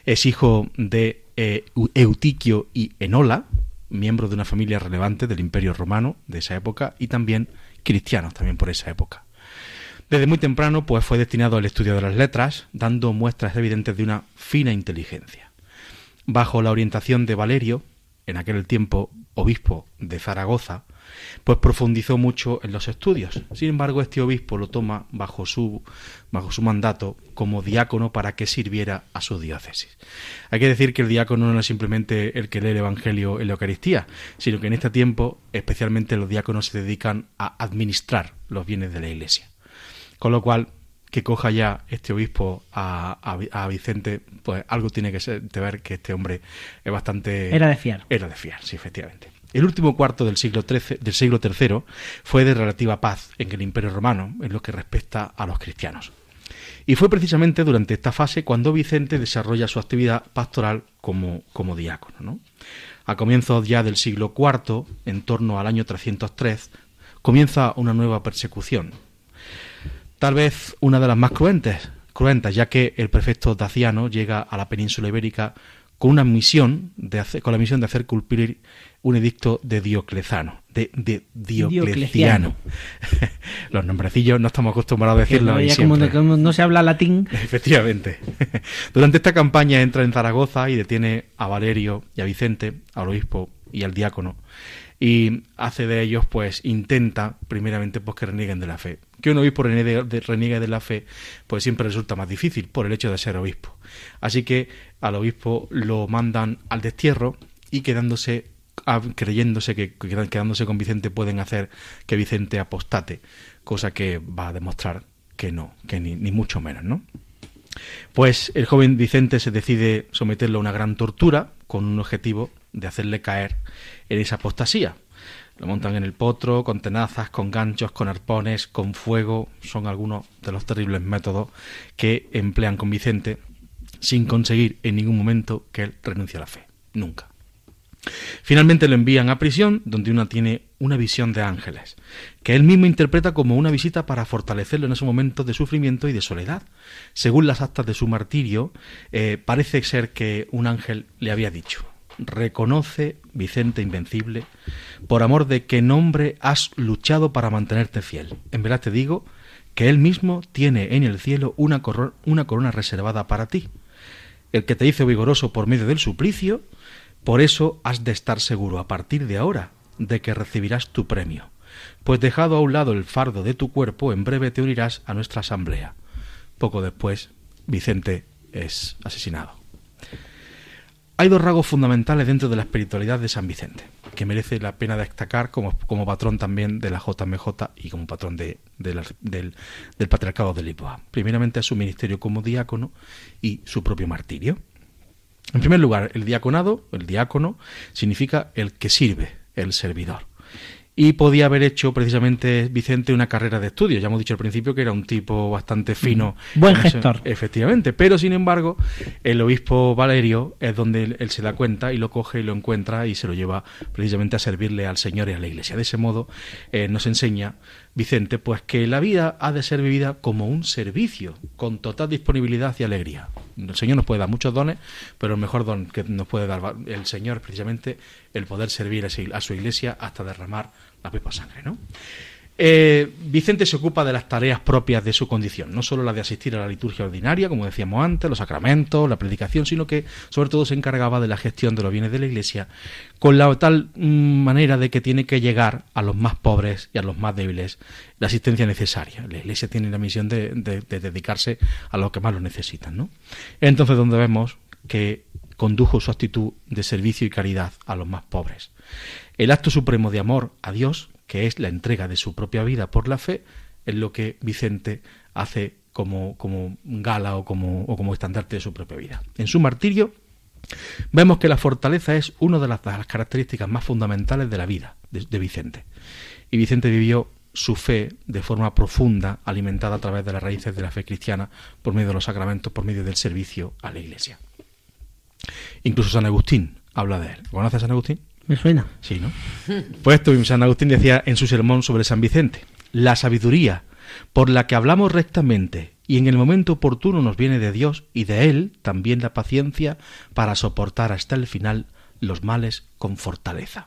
Es hijo de eh, Eutiquio y Enola, miembros de una familia relevante del Imperio Romano de esa época y también cristianos también por esa época. Desde muy temprano pues fue destinado al estudio de las letras, dando muestras evidentes de una fina inteligencia. Bajo la orientación de Valerio, en aquel tiempo obispo de Zaragoza, pues profundizó mucho en los estudios. Sin embargo, este obispo lo toma bajo su, bajo su mandato como diácono para que sirviera a su diócesis. Hay que decir que el diácono no es simplemente el que lee el Evangelio en la Eucaristía, sino que en este tiempo, especialmente los diáconos se dedican a administrar los bienes de la Iglesia. Con lo cual, que coja ya este obispo a, a- a Vicente, pues algo tiene que ser de ver que este hombre es bastante... Era de fiar. Era de fiar, sí, efectivamente. El último cuarto del siglo, XIII del siglo III fue de relativa paz en el Imperio Romano, en lo que respecta a los cristianos. Y fue precisamente durante esta fase cuando Vicente desarrolla su actividad pastoral como, diácono. ¿no? A comienzos ya del siglo IV, en torno al año 303, comienza una nueva persecución. Tal vez una de las más cruentes, cruentas, ya que el prefecto Daciano llega a la península ibérica con una misión con la misión de hacer cumplir un edicto de Dioclezano, de, de Diocleciano. Los nombrecillos no estamos acostumbrados a decirlo ya como no, como no se habla latín, Efectivamente. Durante esta campaña entra en Zaragoza y detiene a Valerio y a Vicente, al obispo y al diácono, y hace de ellos, pues intenta primeramente pues que renieguen de la fe. Que un obispo reniegue de, reniegue de la fe, pues siempre resulta más difícil por el hecho de ser obispo. Así que al obispo lo mandan al destierro y quedándose creyéndose que que quedándose con Vicente pueden hacer que Vicente apostate, cosa que va a demostrar que no, que ni, ni mucho menos, ¿no? Pues el joven Vicente se decide someterlo a una gran tortura con un objetivo de hacerle caer en esa apostasía. Lo montan en el potro, con tenazas, con ganchos, con arpones, con fuego. Son algunos de los terribles métodos que emplean con Vicente sin conseguir en ningún momento que él renuncie a la fe. Nunca. Finalmente lo envían a prisión, donde una tiene una visión de ángeles, que él mismo interpreta como una visita para fortalecerlo en esos momentos de sufrimiento y de soledad. Según las actas de su martirio, eh, parece ser que un ángel le había dicho, reconoce, Vicente Invencible, por amor de qué nombre has luchado para mantenerte fiel. En verdad te digo que él mismo tiene en el cielo una, corro- una corona reservada para ti. El que te hizo vigoroso por medio del suplicio, por eso has de estar seguro a partir de ahora de que recibirás tu premio, pues dejado a un lado el fardo de tu cuerpo, en breve te unirás a nuestra asamblea. Poco después, Vicente es asesinado. Hay dos rasgos fundamentales dentro de la espiritualidad de San Vicente, que merece la pena destacar como, como patrón también de la JMJ y como patrón de, del Patriarcado de Lisboa. Primeramente su ministerio como diácono y su propio martirio. En primer lugar, el diaconado, el diácono, significa el que sirve, el servidor. Y podía haber hecho precisamente Vicente una carrera de estudios. Ya hemos dicho al principio que era un tipo bastante fino. Buen ese- gestor. efectivamente. Pero sin embargo, el obispo Valerio es donde él, él se da cuenta y lo coge y lo encuentra y se lo lleva precisamente a servirle al Señor y a la Iglesia. De ese modo eh, nos enseña Vicente pues que la vida ha de ser vivida como un servicio, con total disponibilidad y alegría. El Señor nos puede dar muchos dones, pero el mejor don que nos puede dar el Señor es precisamente el poder servir a su- Iglesia hasta derramar la pepa sangre, ¿no? Eh, Vicente se ocupa de las tareas propias de su condición, no solo la de asistir a la liturgia ordinaria, como decíamos antes, los sacramentos, la predicación, sino que sobre todo se encargaba de la gestión de los bienes de la Iglesia, con la tal mm, manera de que tiene que llegar a los más pobres y a los más débiles la asistencia necesaria. La Iglesia tiene la misión de, de- de dedicarse a los que más lo necesitan. ¿no? Entonces, donde vemos que condujo su actitud de servicio y caridad a los más pobres. El acto supremo de amor a Dios, que es la entrega de su propia vida por la fe, es lo que Vicente hace como, como gala o como, o como estandarte de su propia vida. En su martirio vemos que la fortaleza es una de las, características más fundamentales de la vida de, de Vicente. Y Vicente vivió su fe de forma profunda, alimentada a través de las raíces de la fe cristiana, por medio de los sacramentos, por medio del servicio a la Iglesia. Incluso San Agustín habla de él. ¿Conoces a San Agustín? Me suena. Sí, ¿no? Pues esto San Agustín decía en su sermón sobre San Vicente, la sabiduría por la que hablamos rectamente y en el momento oportuno nos viene de Dios y de Él también la paciencia para soportar hasta el final los males con fortaleza.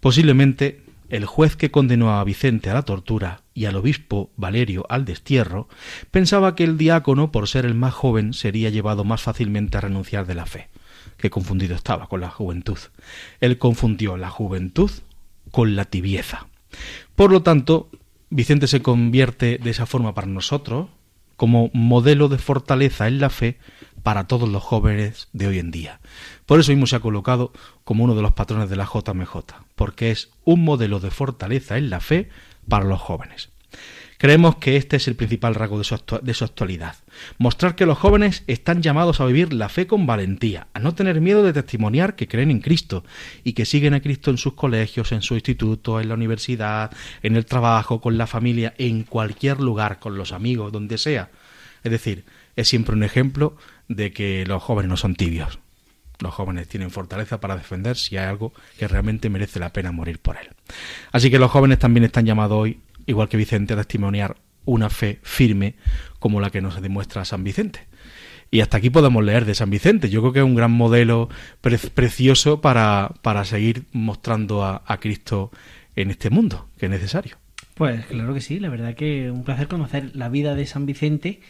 Posiblemente el juez que condenó a Vicente a la tortura y al obispo Valerio al destierro pensaba que el diácono, por ser el más joven, sería llevado más fácilmente a renunciar de la fe que confundido estaba con la juventud. Él confundió la juventud con la tibieza. Por lo tanto, Vicente se convierte de esa forma para nosotros como modelo de fortaleza en la fe para todos los jóvenes de hoy en día. Por eso mismo se ha colocado como uno de los patrones de la JMJ, porque es un modelo de fortaleza en la fe para los jóvenes. Creemos que este es el principal rasgo de su, actualidad. Mostrar que los jóvenes están llamados a vivir la fe con valentía, a no tener miedo de testimoniar que creen en Cristo y que siguen a Cristo en sus colegios, en su instituto, en la universidad, en el trabajo, con la familia, en cualquier lugar, con los amigos, donde sea. Es decir, es siempre un ejemplo de que los jóvenes no son tibios. Los jóvenes tienen fortaleza para defender si hay algo que realmente merece la pena morir por él. Así que los jóvenes también están llamados hoy, igual que Vicente, a testimoniar una fe firme como la que nos demuestra San Vicente. Y hasta aquí podemos leer de San Vicente. Yo creo que es un gran modelo pre- precioso para, para seguir mostrando a, a Cristo en este mundo, que es necesario. Pues claro que sí, la verdad que un placer conocer la vida de San Vicente,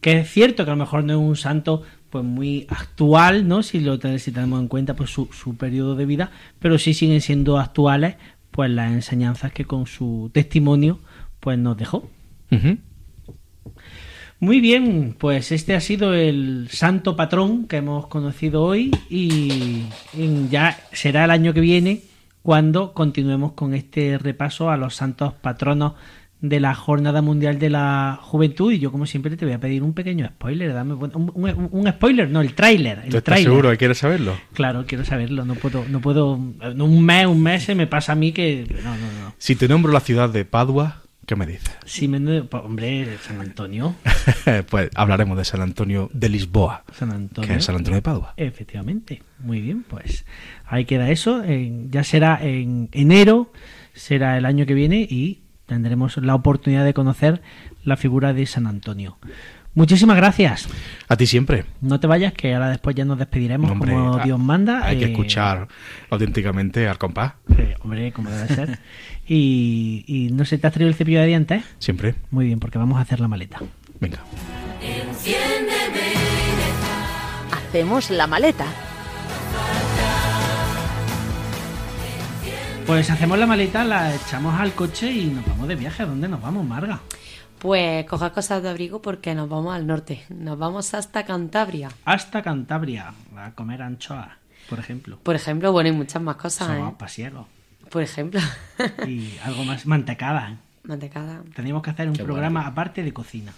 que es cierto que a lo mejor no es un santo pues muy actual, ¿no? Si lo si tenemos en cuenta pues su, su periodo de vida, pero sí siguen siendo actuales pues las enseñanzas que con su testimonio pues nos dejó. Muy bien, pues este ha sido el santo patrón que hemos conocido hoy y ya será el año que viene cuando continuemos con este repaso a los santos patronos de la Jornada Mundial de la Juventud y yo como siempre te voy a pedir un pequeño spoiler, dame un, un- un spoiler, no, el tráiler, el ¿Tú estás tráiler. seguro que quieres saberlo? Claro, quiero saberlo, no puedo, no puedo, un mes, un mes se me pasa a mí que, no, no, no. Si te nombro la ciudad de Padua, ¿qué me dices? Me, pues, hombre, San Antonio, pues hablaremos de San Antonio de Lisboa, San Antonio. que es San Antonio de Padua. Efectivamente, muy bien, pues ahí queda eso. ya será en enero, será el año que viene y tendremos la oportunidad de conocer la figura de San Antonio. Muchísimas gracias. A ti siempre. No te vayas, que ahora después ya nos despediremos Hombre, como Dios manda. Hay que eh, escuchar auténticamente al compás. eh, hombre, como debe ser. y, y no sé, ¿te has traído el cepillo de dientes? Siempre. Muy bien, porque vamos a hacer la maleta. Venga. Hacemos la maleta. Pues hacemos la maleta, la echamos al coche y nos vamos de viaje. ¿A dónde nos vamos, Marga? Pues coja cosas de abrigo porque nos vamos al norte. Nos vamos hasta Cantabria. Hasta Cantabria, a comer anchoas, por ejemplo. Por ejemplo, bueno, y muchas más cosas, Somos ¿eh? pasiegos. Por ejemplo, Y algo más mantecada. mantecada. Teníamos que hacer un Qué programa aparte de cocina.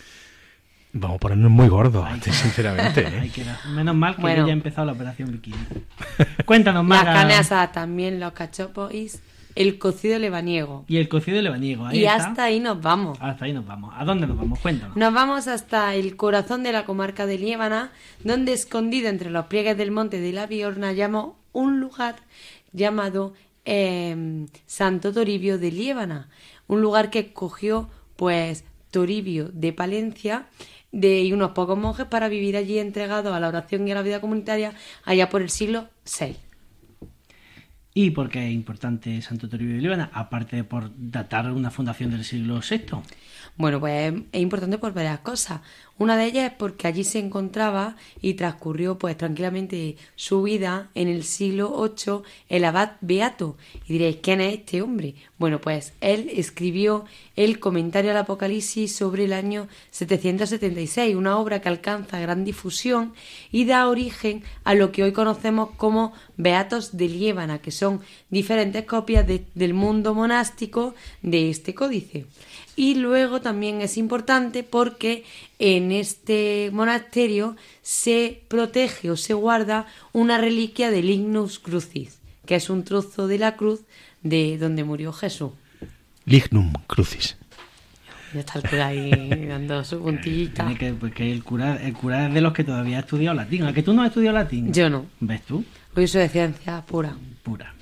Vamos a ponernos muy gordos, que- sinceramente. ¿eh? Que Menos mal que Bueno. ya he empezado la operación bikini. Cuéntanos, Las Marga. carnes asadas también, los cachopos y el cocido lebaniego. Y el cocido de lebaniego. Ahí Y está. hasta ahí nos vamos. Hasta ahí nos vamos. ¿A dónde nos vamos? Cuéntanos. Nos vamos hasta el corazón de la comarca de Liébana, donde escondido entre los pliegues del monte de la Biorna llamo un lugar llamado eh, Santo Toribio de Liébana, un lugar que cogió pues Toribio de Palencia de, y unos pocos monjes para vivir allí entregados a la oración y a la vida comunitaria allá por el siglo VI. ¿Y por qué es importante Santo Toribio de Líbana? Aparte de por datar una fundación del siglo VI. Bueno, pues es, importante por varias cosas. Una de ellas es porque allí se encontraba y transcurrió pues tranquilamente su vida en el siglo VIII el abad Beato. Y diréis, ¿quién es este hombre? Bueno, pues él escribió el comentario al Apocalipsis sobre el año 776, una obra que alcanza gran difusión y da origen a lo que hoy conocemos como Beatos de Liébana, que son diferentes copias de- del mundo monástico de este códice. Y luego también es importante porque en este monasterio se protege o se guarda una reliquia del Ignus Crucis, que es un trozo de la cruz de donde murió Jesús. Lignum crucis. Ya está el cura ahí dando su puntillita. Tiene que, porque el cura, el cura es de los que todavía ha estudiado latín. ¿A que tú no has estudiado latín? Yo no. ¿Ves tú? Hoy soy de ciencia pura. Pura.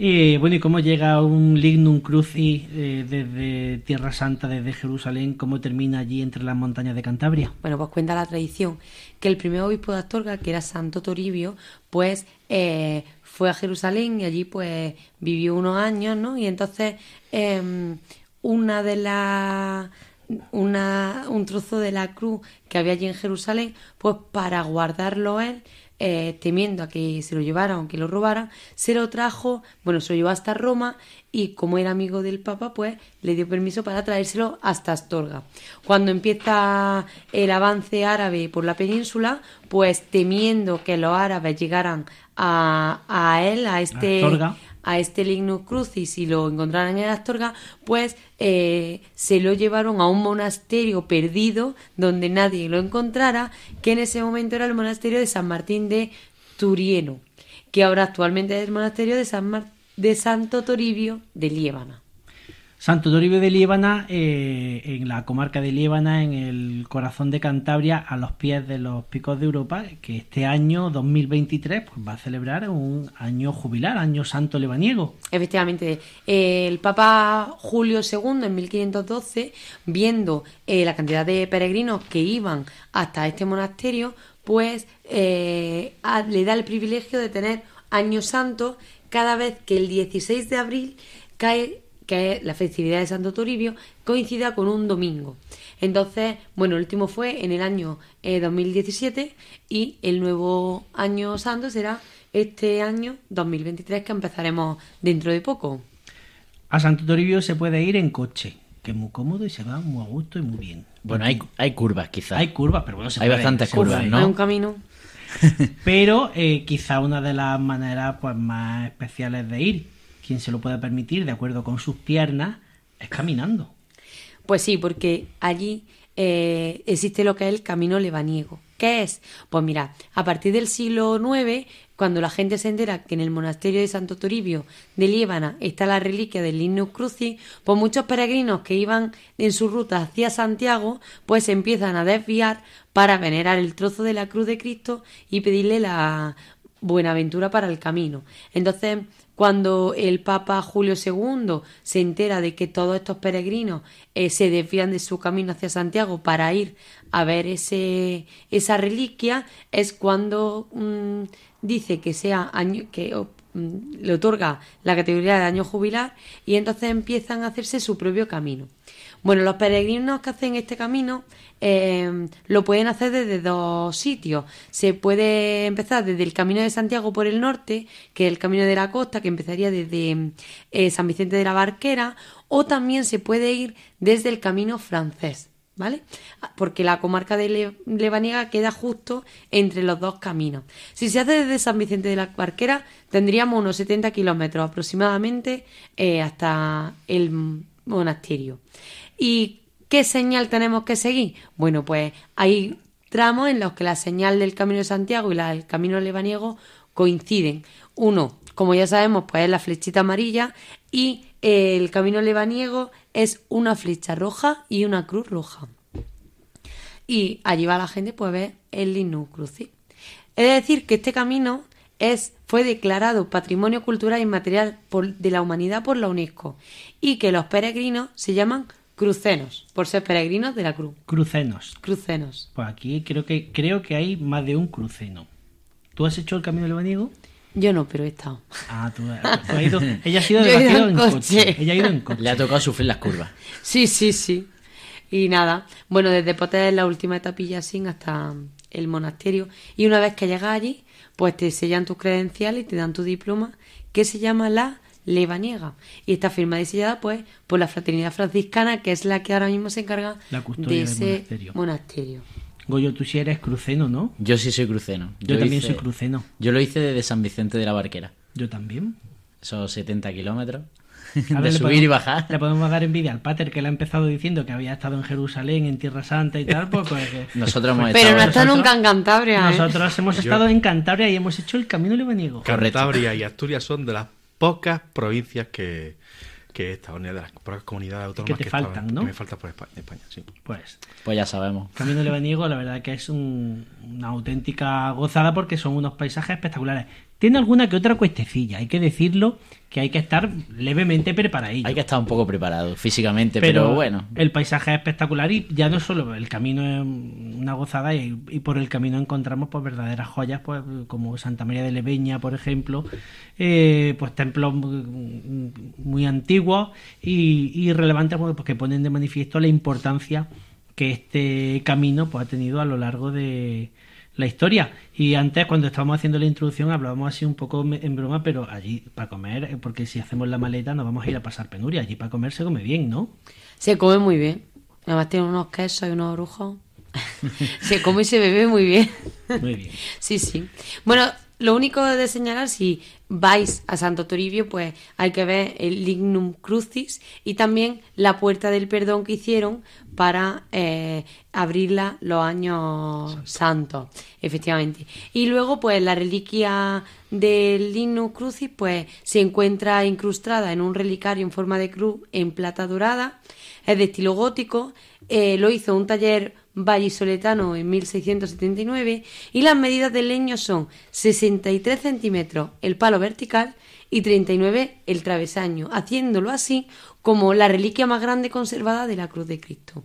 Bueno, ¿y cómo llega un lignum crucis eh, desde Tierra Santa, desde Jerusalén? ¿Cómo termina allí entre las montañas de Cantabria? Bueno, pues cuenta la tradición que el primer obispo de Astorga, que era Santo Toribio, pues eh, fue a Jerusalén y allí pues vivió unos años, ¿no? Y entonces em, una de las una, un trozo de la cruz que había allí en Jerusalén, pues para guardarlo él, eh, temiendo a que se lo llevaran o que lo robaran, se lo trajo, bueno, se lo llevó hasta Roma y como era amigo del Papa, pues le dio permiso para traérselo hasta Astorga. Cuando empieza el avance árabe por la península, pues temiendo que los árabes llegaran a, a él, a este Astorga. A este Lignus Crucis y lo encontraran en Astorga, pues eh, se lo llevaron a un monasterio perdido donde nadie lo encontrara, que en ese momento era el monasterio de San Martín de Turieno, que ahora actualmente es el monasterio de, San Mar- de Santo Toribio de Liébana. Santo Toribio de Líbana, eh, en la comarca de Líbana, en el corazón de Cantabria, a los pies de los picos de Europa, que este año 2023 pues, va a celebrar un año jubilar, año santo lebaniego. Efectivamente, el Papa Julio II en 1512, viendo eh, la cantidad de peregrinos que iban hasta este monasterio, pues eh, le da el privilegio de tener año santo cada vez que el 16 de abril cae que es la festividad de Santo Toribio, coincida con un domingo. Entonces, bueno, el último fue en el año eh, 2017 y el nuevo año santo será este año 2023 que empezaremos dentro de poco. A Santo Toribio se puede ir en coche, que es muy cómodo y se va muy a gusto y muy bien. Bueno, hay, hay curvas quizás. Hay curvas, pero bueno, se Hay puede, bastantes se curvas, puede. ¿no? Hay un camino. Pero eh, quizá una de las maneras pues más especiales de ir, quien se lo pueda permitir de acuerdo con sus piernas, es caminando. Pues sí, porque allí eh, existe lo que es el camino lebaniego. ¿Qué es? Pues mira, a partir del siglo IX, cuando la gente se entera que en el monasterio de Santo Toribio de Liébana está la reliquia del Lignus Crucis, pues muchos peregrinos que iban en su ruta hacia Santiago, pues se empiezan a desviar para venerar el trozo de la cruz de Cristo y pedirle la buenaventura para el camino. Entonces, cuando el Papa Julio II se entera de que todos estos peregrinos eh, se desvían de su camino hacia Santiago para ir a ver ese, esa reliquia, es cuando mm, dice que sea año, que mm, le otorga la categoría de año jubilar y entonces empiezan a hacerse su propio camino. Bueno, los peregrinos que hacen este camino eh, lo pueden hacer desde dos sitios. Se puede empezar desde el Camino de Santiago por el norte, que es el Camino de la Costa, que empezaría desde eh, San Vicente de la Barquera, o también se puede ir desde el Camino francés, ¿vale? Porque la comarca de Le- queda justo entre los dos caminos. Si se hace desde San Vicente de la Barquera, tendríamos unos 70 kilómetros aproximadamente eh, hasta el monasterio. ¿Y qué señal tenemos que seguir? Bueno, pues hay tramos en los que la señal del Camino de Santiago y la del Camino Lebaniego coinciden. Uno, como ya sabemos, pues es la flechita amarilla y eh, el Camino Lebaniego es una flecha roja y una cruz roja. Y allí va la gente pues ver el Lignus Crucis. Es decir, que este camino es, fue declarado Patrimonio Cultural Inmaterial de la Humanidad por la UNESCO y que los peregrinos se llaman crucenos, por ser peregrinos de la cruz. Crucenos. Crucenos. Pues aquí creo que creo que hay más de un cruceno. ¿Tú has hecho el camino lebaniego? Yo no, pero he estado. Ah, tú, tú has ido- ella ha sido en en coche. coche. Ella ha ido en coche. Le ha tocado sufrir las curvas. Sí, sí, sí. Y nada, bueno, desde Potes la última etapilla sin hasta el monasterio. Y una vez que llegas allí, pues te sellan tus credenciales y te dan tu diploma, que se llama la Lebaniega. Y está firmada y sellada, pues, por la Fraternidad Franciscana, que es la que ahora mismo se encarga La custodia de del ese monasterio. monasterio. Goyo, tú sí eres cruceno, ¿no? Yo sí soy cruceno. Yo, también hice- soy cruceno. Yo lo hice desde San Vicente de la Barquera. Yo también. Esos 70 kilómetros. A de ver, subir podemos- y bajar. Le podemos dar envidia al pater que le ha empezado diciendo que había estado en Jerusalén, en Tierra Santa y tal, pues, pues, que- Nosotros hemos Pero estado no en- está nunca en Cantabria. ¿eh? Nosotros hemos estado en Cantabria y hemos hecho el camino lebaniego. Cantabria y Asturias son de las pocas provincias que, que he estado, de las pocas comunidades autónomas te estado en- faltan, ¿no? que me falta por España, España, sí. Pues Pues ya sabemos. Camino Lebaniego, la verdad que es un- una auténtica gozada porque son unos paisajes espectaculares. Tiene alguna que otra cuestecilla, hay que decirlo, que hay que estar levemente preparadillo. Hay que estar un poco preparado físicamente, pero, bueno. El paisaje es espectacular y ya no solo el camino es una gozada y, y por el camino encontramos pues verdaderas joyas, pues como Santa María de Leveña, por ejemplo, eh, pues templos muy, muy antiguos y, y relevantes pues, que ponen de manifiesto la importancia que este camino pues, ha tenido a lo largo de la historia. Y antes, cuando estábamos haciendo la introducción, hablábamos así un poco en broma, pero allí para comer, eh, porque si hacemos la maleta nos vamos a ir a pasar penuria. Allí para comer se come bien, ¿no? Se come muy bien. Además tiene unos quesos y unos brujos. se come y se bebe muy bien. Muy bien. Sí, sí. Bueno, lo único de señalar, si vais a Santo Toribio, pues hay que ver el Lignum Crucis y también la puerta del perdón que hicieron para eh, abrirla los años santos, efectivamente. Y luego, pues la reliquia del Lignum Crucis, pues se encuentra incrustada en un relicario en forma de cruz en plata dorada, es de estilo gótico, eh, lo hizo un taller vallisoletano en 1679 y las medidas del leño son 63 centímetros el palo vertical y 39 el travesaño, haciéndolo así como la reliquia más grande conservada de la cruz de Cristo.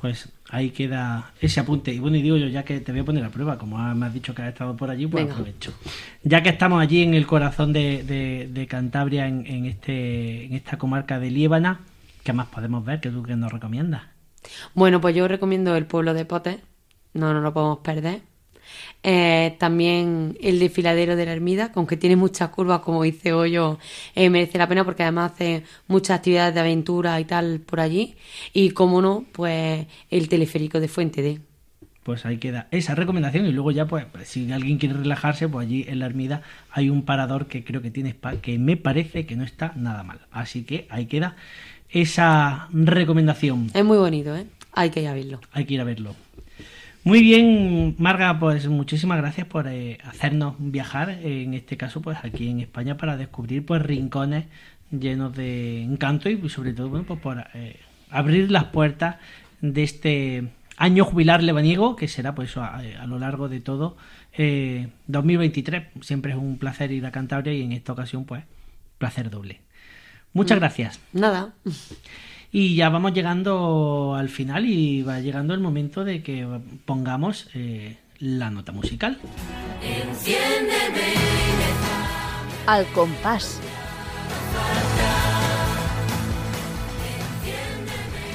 Pues ahí queda ese apunte. Y bueno, y digo yo, ya que te voy a poner a prueba, como me has dicho que has estado por allí, pues Venga. aprovecho. Ya que estamos allí en el corazón de, de- de Cantabria, en, en este, en esta comarca de Liébana, ¿qué más podemos ver? ¿Qué tú que nos recomiendas? Bueno, pues yo recomiendo el pueblo de Potes, no nos lo podemos perder. Eh, también el desfiladero de la Ermida, que aunque tiene muchas curvas, como dice Hoyo, eh, merece la pena porque además hace muchas actividades de aventura y tal por allí. Y como no, pues el teleférico de Fuente D. Pues ahí queda esa recomendación y luego ya pues pues, si alguien quiere relajarse pues allí en la Ermida hay un parador que creo que tiene spa que me parece que no está nada mal así que ahí queda esa recomendación Es muy bonito, ¿eh? Hay que ir a verlo. hay que ir a verlo muy bien Marga pues muchísimas gracias por eh, hacernos viajar en este caso pues aquí en España para descubrir pues rincones llenos de encanto y sobre todo bueno, pues por eh, abrir las puertas de este año jubilar lebaniego que será pues a, a lo largo de todo eh, 2023 siempre es un placer ir a Cantabria y en esta ocasión pues placer doble muchas gracias Nada. y ya vamos llegando al final y va llegando el momento de que pongamos eh, la nota musical. Al compás.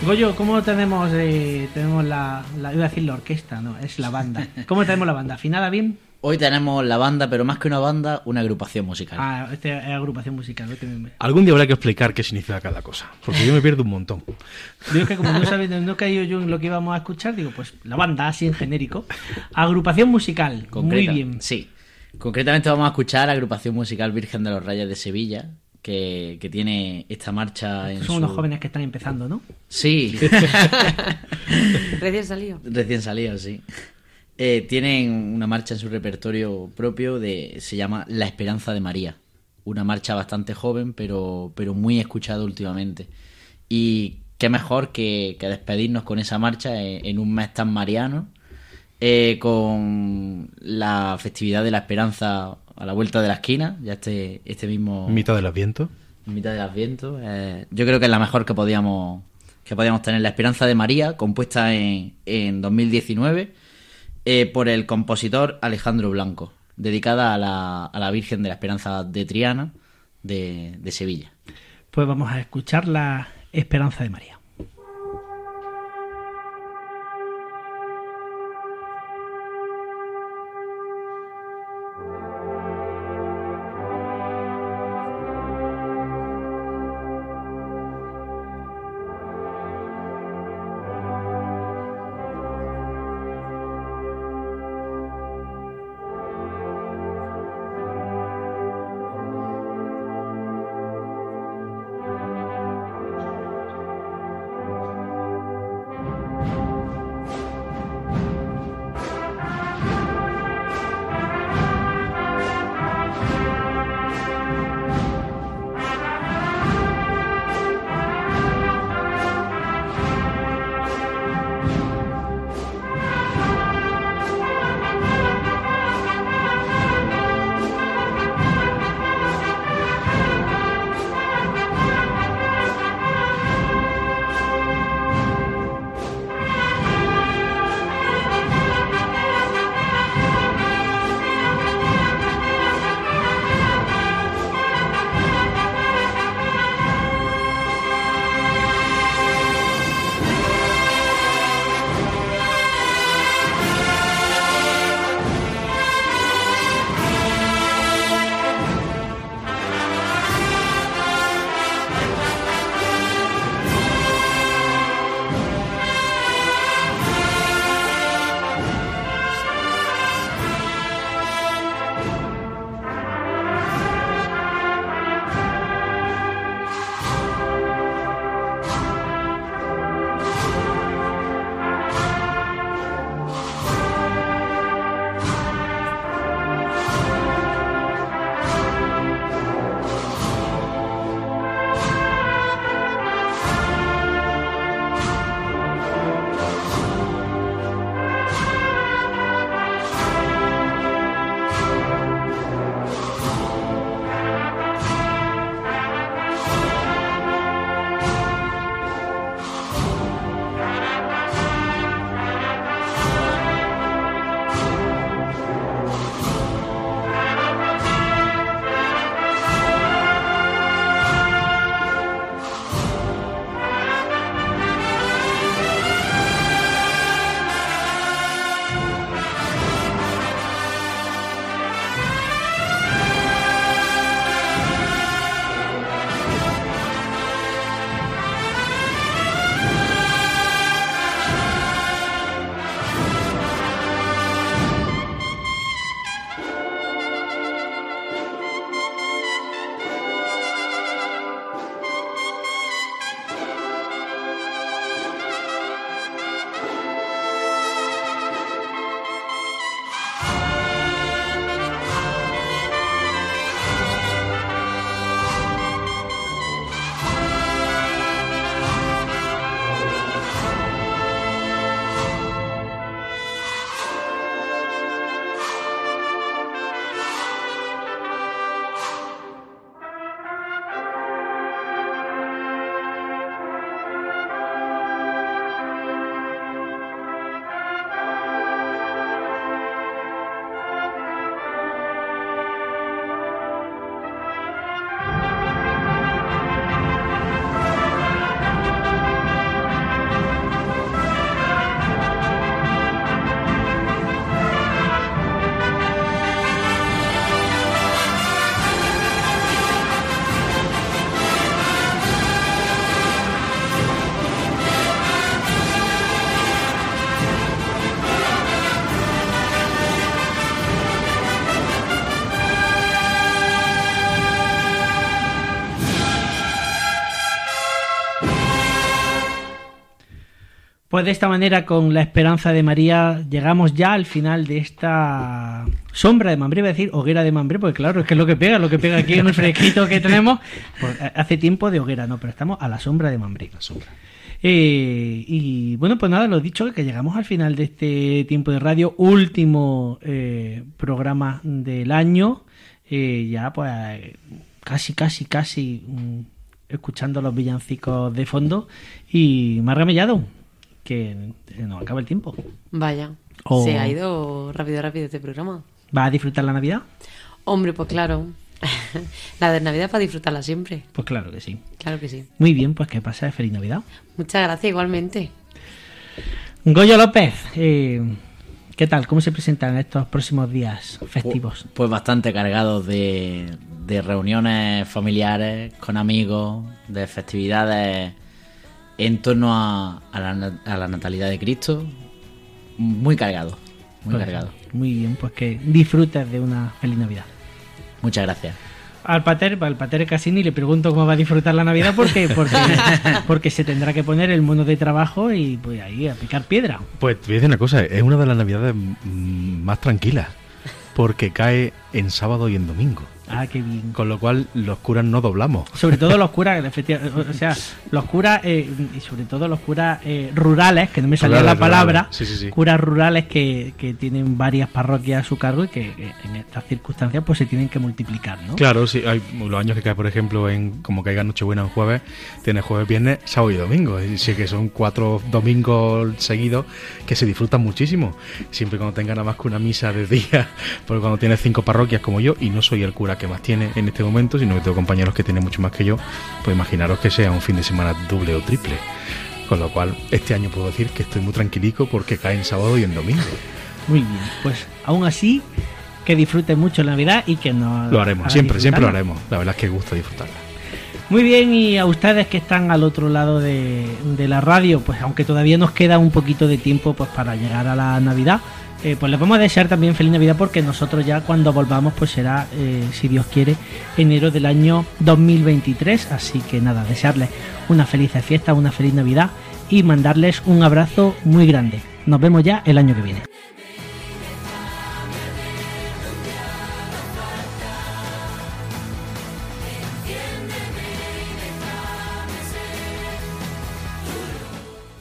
Goyo, ¿cómo tenemos eh, tenemos la, la iba a decir la orquesta, no, es la banda. ¿Cómo tenemos la banda? ¿Afinada bien? Hoy tenemos la banda, pero más que una banda, una agrupación musical. Ah, esta es agrupación musical. bien. Algún día habrá que explicar qué significa cada cosa, porque yo me pierdo un montón. Digo que como no sabía, no he caído yo en lo que íbamos a escuchar, digo, pues la banda, así en genérico. Agrupación musical, Concreta- muy bien. Sí. Concretamente vamos a escuchar la agrupación musical Virgen de los Reyes de Sevilla, que, que tiene esta marcha en Son su... unos jóvenes que están empezando, ¿no? Sí. Recién salido. Recién salido, sí. Eh, tienen una marcha en su repertorio propio de se llama La Esperanza de María. Una marcha bastante joven, pero, pero muy escuchada últimamente. Y qué mejor que, que despedirnos con esa marcha en, en un mes tan mariano, eh, con la festividad de la Esperanza a la vuelta de la esquina, ya este, este mismo Mitad del Adviento. en mitad del Adviento. eh, yo creo que es la mejor que podíamos que podíamos tener. La Esperanza de María, compuesta en, en 2019 eh, por el compositor Alejandro Blanco, dedicada a la, a la Virgen de la Esperanza de Triana de, de Sevilla. Pues vamos a escuchar la Esperanza de María. Pues de esta manera, con la esperanza de María, llegamos ya al final de esta sombra de Mambré, iba a decir hoguera de Mambré, porque claro, es que es lo que pega, lo que pega aquí en el fresquito que tenemos. Pues, eh, hace tiempo de hoguera, no, pero estamos a la sombra de Mambré. La sombra. Eh, y bueno, pues nada, lo dicho, que llegamos al final de este tiempo de radio, último eh, programa del año. Eh, ya pues casi, casi, casi mm, escuchando los villancicos de fondo. Y Marga Mellado, que se nos acaba el tiempo. Vaya, Oh. se ha ido rápido, rápido este programa. ¿Va a disfrutar la Navidad? Hombre, pues claro. la de Navidad para disfrutarla siempre. Pues claro que sí. Claro que sí. Muy bien, pues que pase feliz Navidad. Muchas gracias igualmente. Goyo López, eh, ¿qué tal? ¿Cómo se presentan estos próximos días festivos? Pues bastante cargados de, de reuniones familiares, con amigos, de festividades en torno a, a la, na- a la natalidad de Cristo. Muy cargados, muy Pues, cargados. Muy bien, pues que disfrutes de una feliz Navidad. Muchas gracias. Al pater, al pater casi ni le pregunto cómo va a disfrutar la Navidad porque, porque, porque se tendrá que poner el mono de trabajo y pues ahí a picar piedra. Pues te voy a decir una cosa, es una de las navidades mm, más tranquilas, porque cae en sábado y en domingo. Ah, qué bien. Con lo cual los curas no doblamos. Sobre todo los curas, o sea, los curas, eh, y sobre todo los curas eh, rurales, que no me salía Rurales, la palabra. Sí, sí, sí. curas rurales que, que tienen varias parroquias a su cargo y que eh, en estas circunstancias pues se tienen que multiplicar, ¿no? Claro, sí, hay los años que cae, por ejemplo, en como caiga Nochebuena en jueves, tiene jueves, viernes, sábado y domingo. Y sí que son cuatro domingos seguidos que se disfrutan muchísimo. Siempre cuando tenga nada más que una misa de día, porque cuando tienes cinco parroquias como yo, y no soy el cura que más tiene en este momento, sino que tengo compañeros que tienen mucho más que yo, pues imaginaros que sea un fin de semana doble o triple. Con lo cual, este año puedo decir que estoy muy tranquilico porque cae en sábado y en domingo. Muy bien, pues aún así, que disfruten mucho la Navidad y que nos Lo haremos, siempre, siempre lo haremos. La verdad es que gusta disfrutarla. Muy bien, y a ustedes que están al otro lado de, de la radio, pues aunque todavía nos queda un poquito de tiempo pues para llegar a la Navidad, eh, pues les vamos a desear también feliz Navidad porque nosotros ya cuando volvamos pues será, eh, si Dios quiere, enero del año 2023. Así que nada, desearles una feliz fiesta, una feliz Navidad y mandarles un abrazo muy grande. Nos vemos ya el año que viene.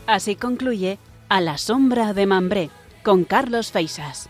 Así concluye A la sombra de Mambré con Carlos Feisas.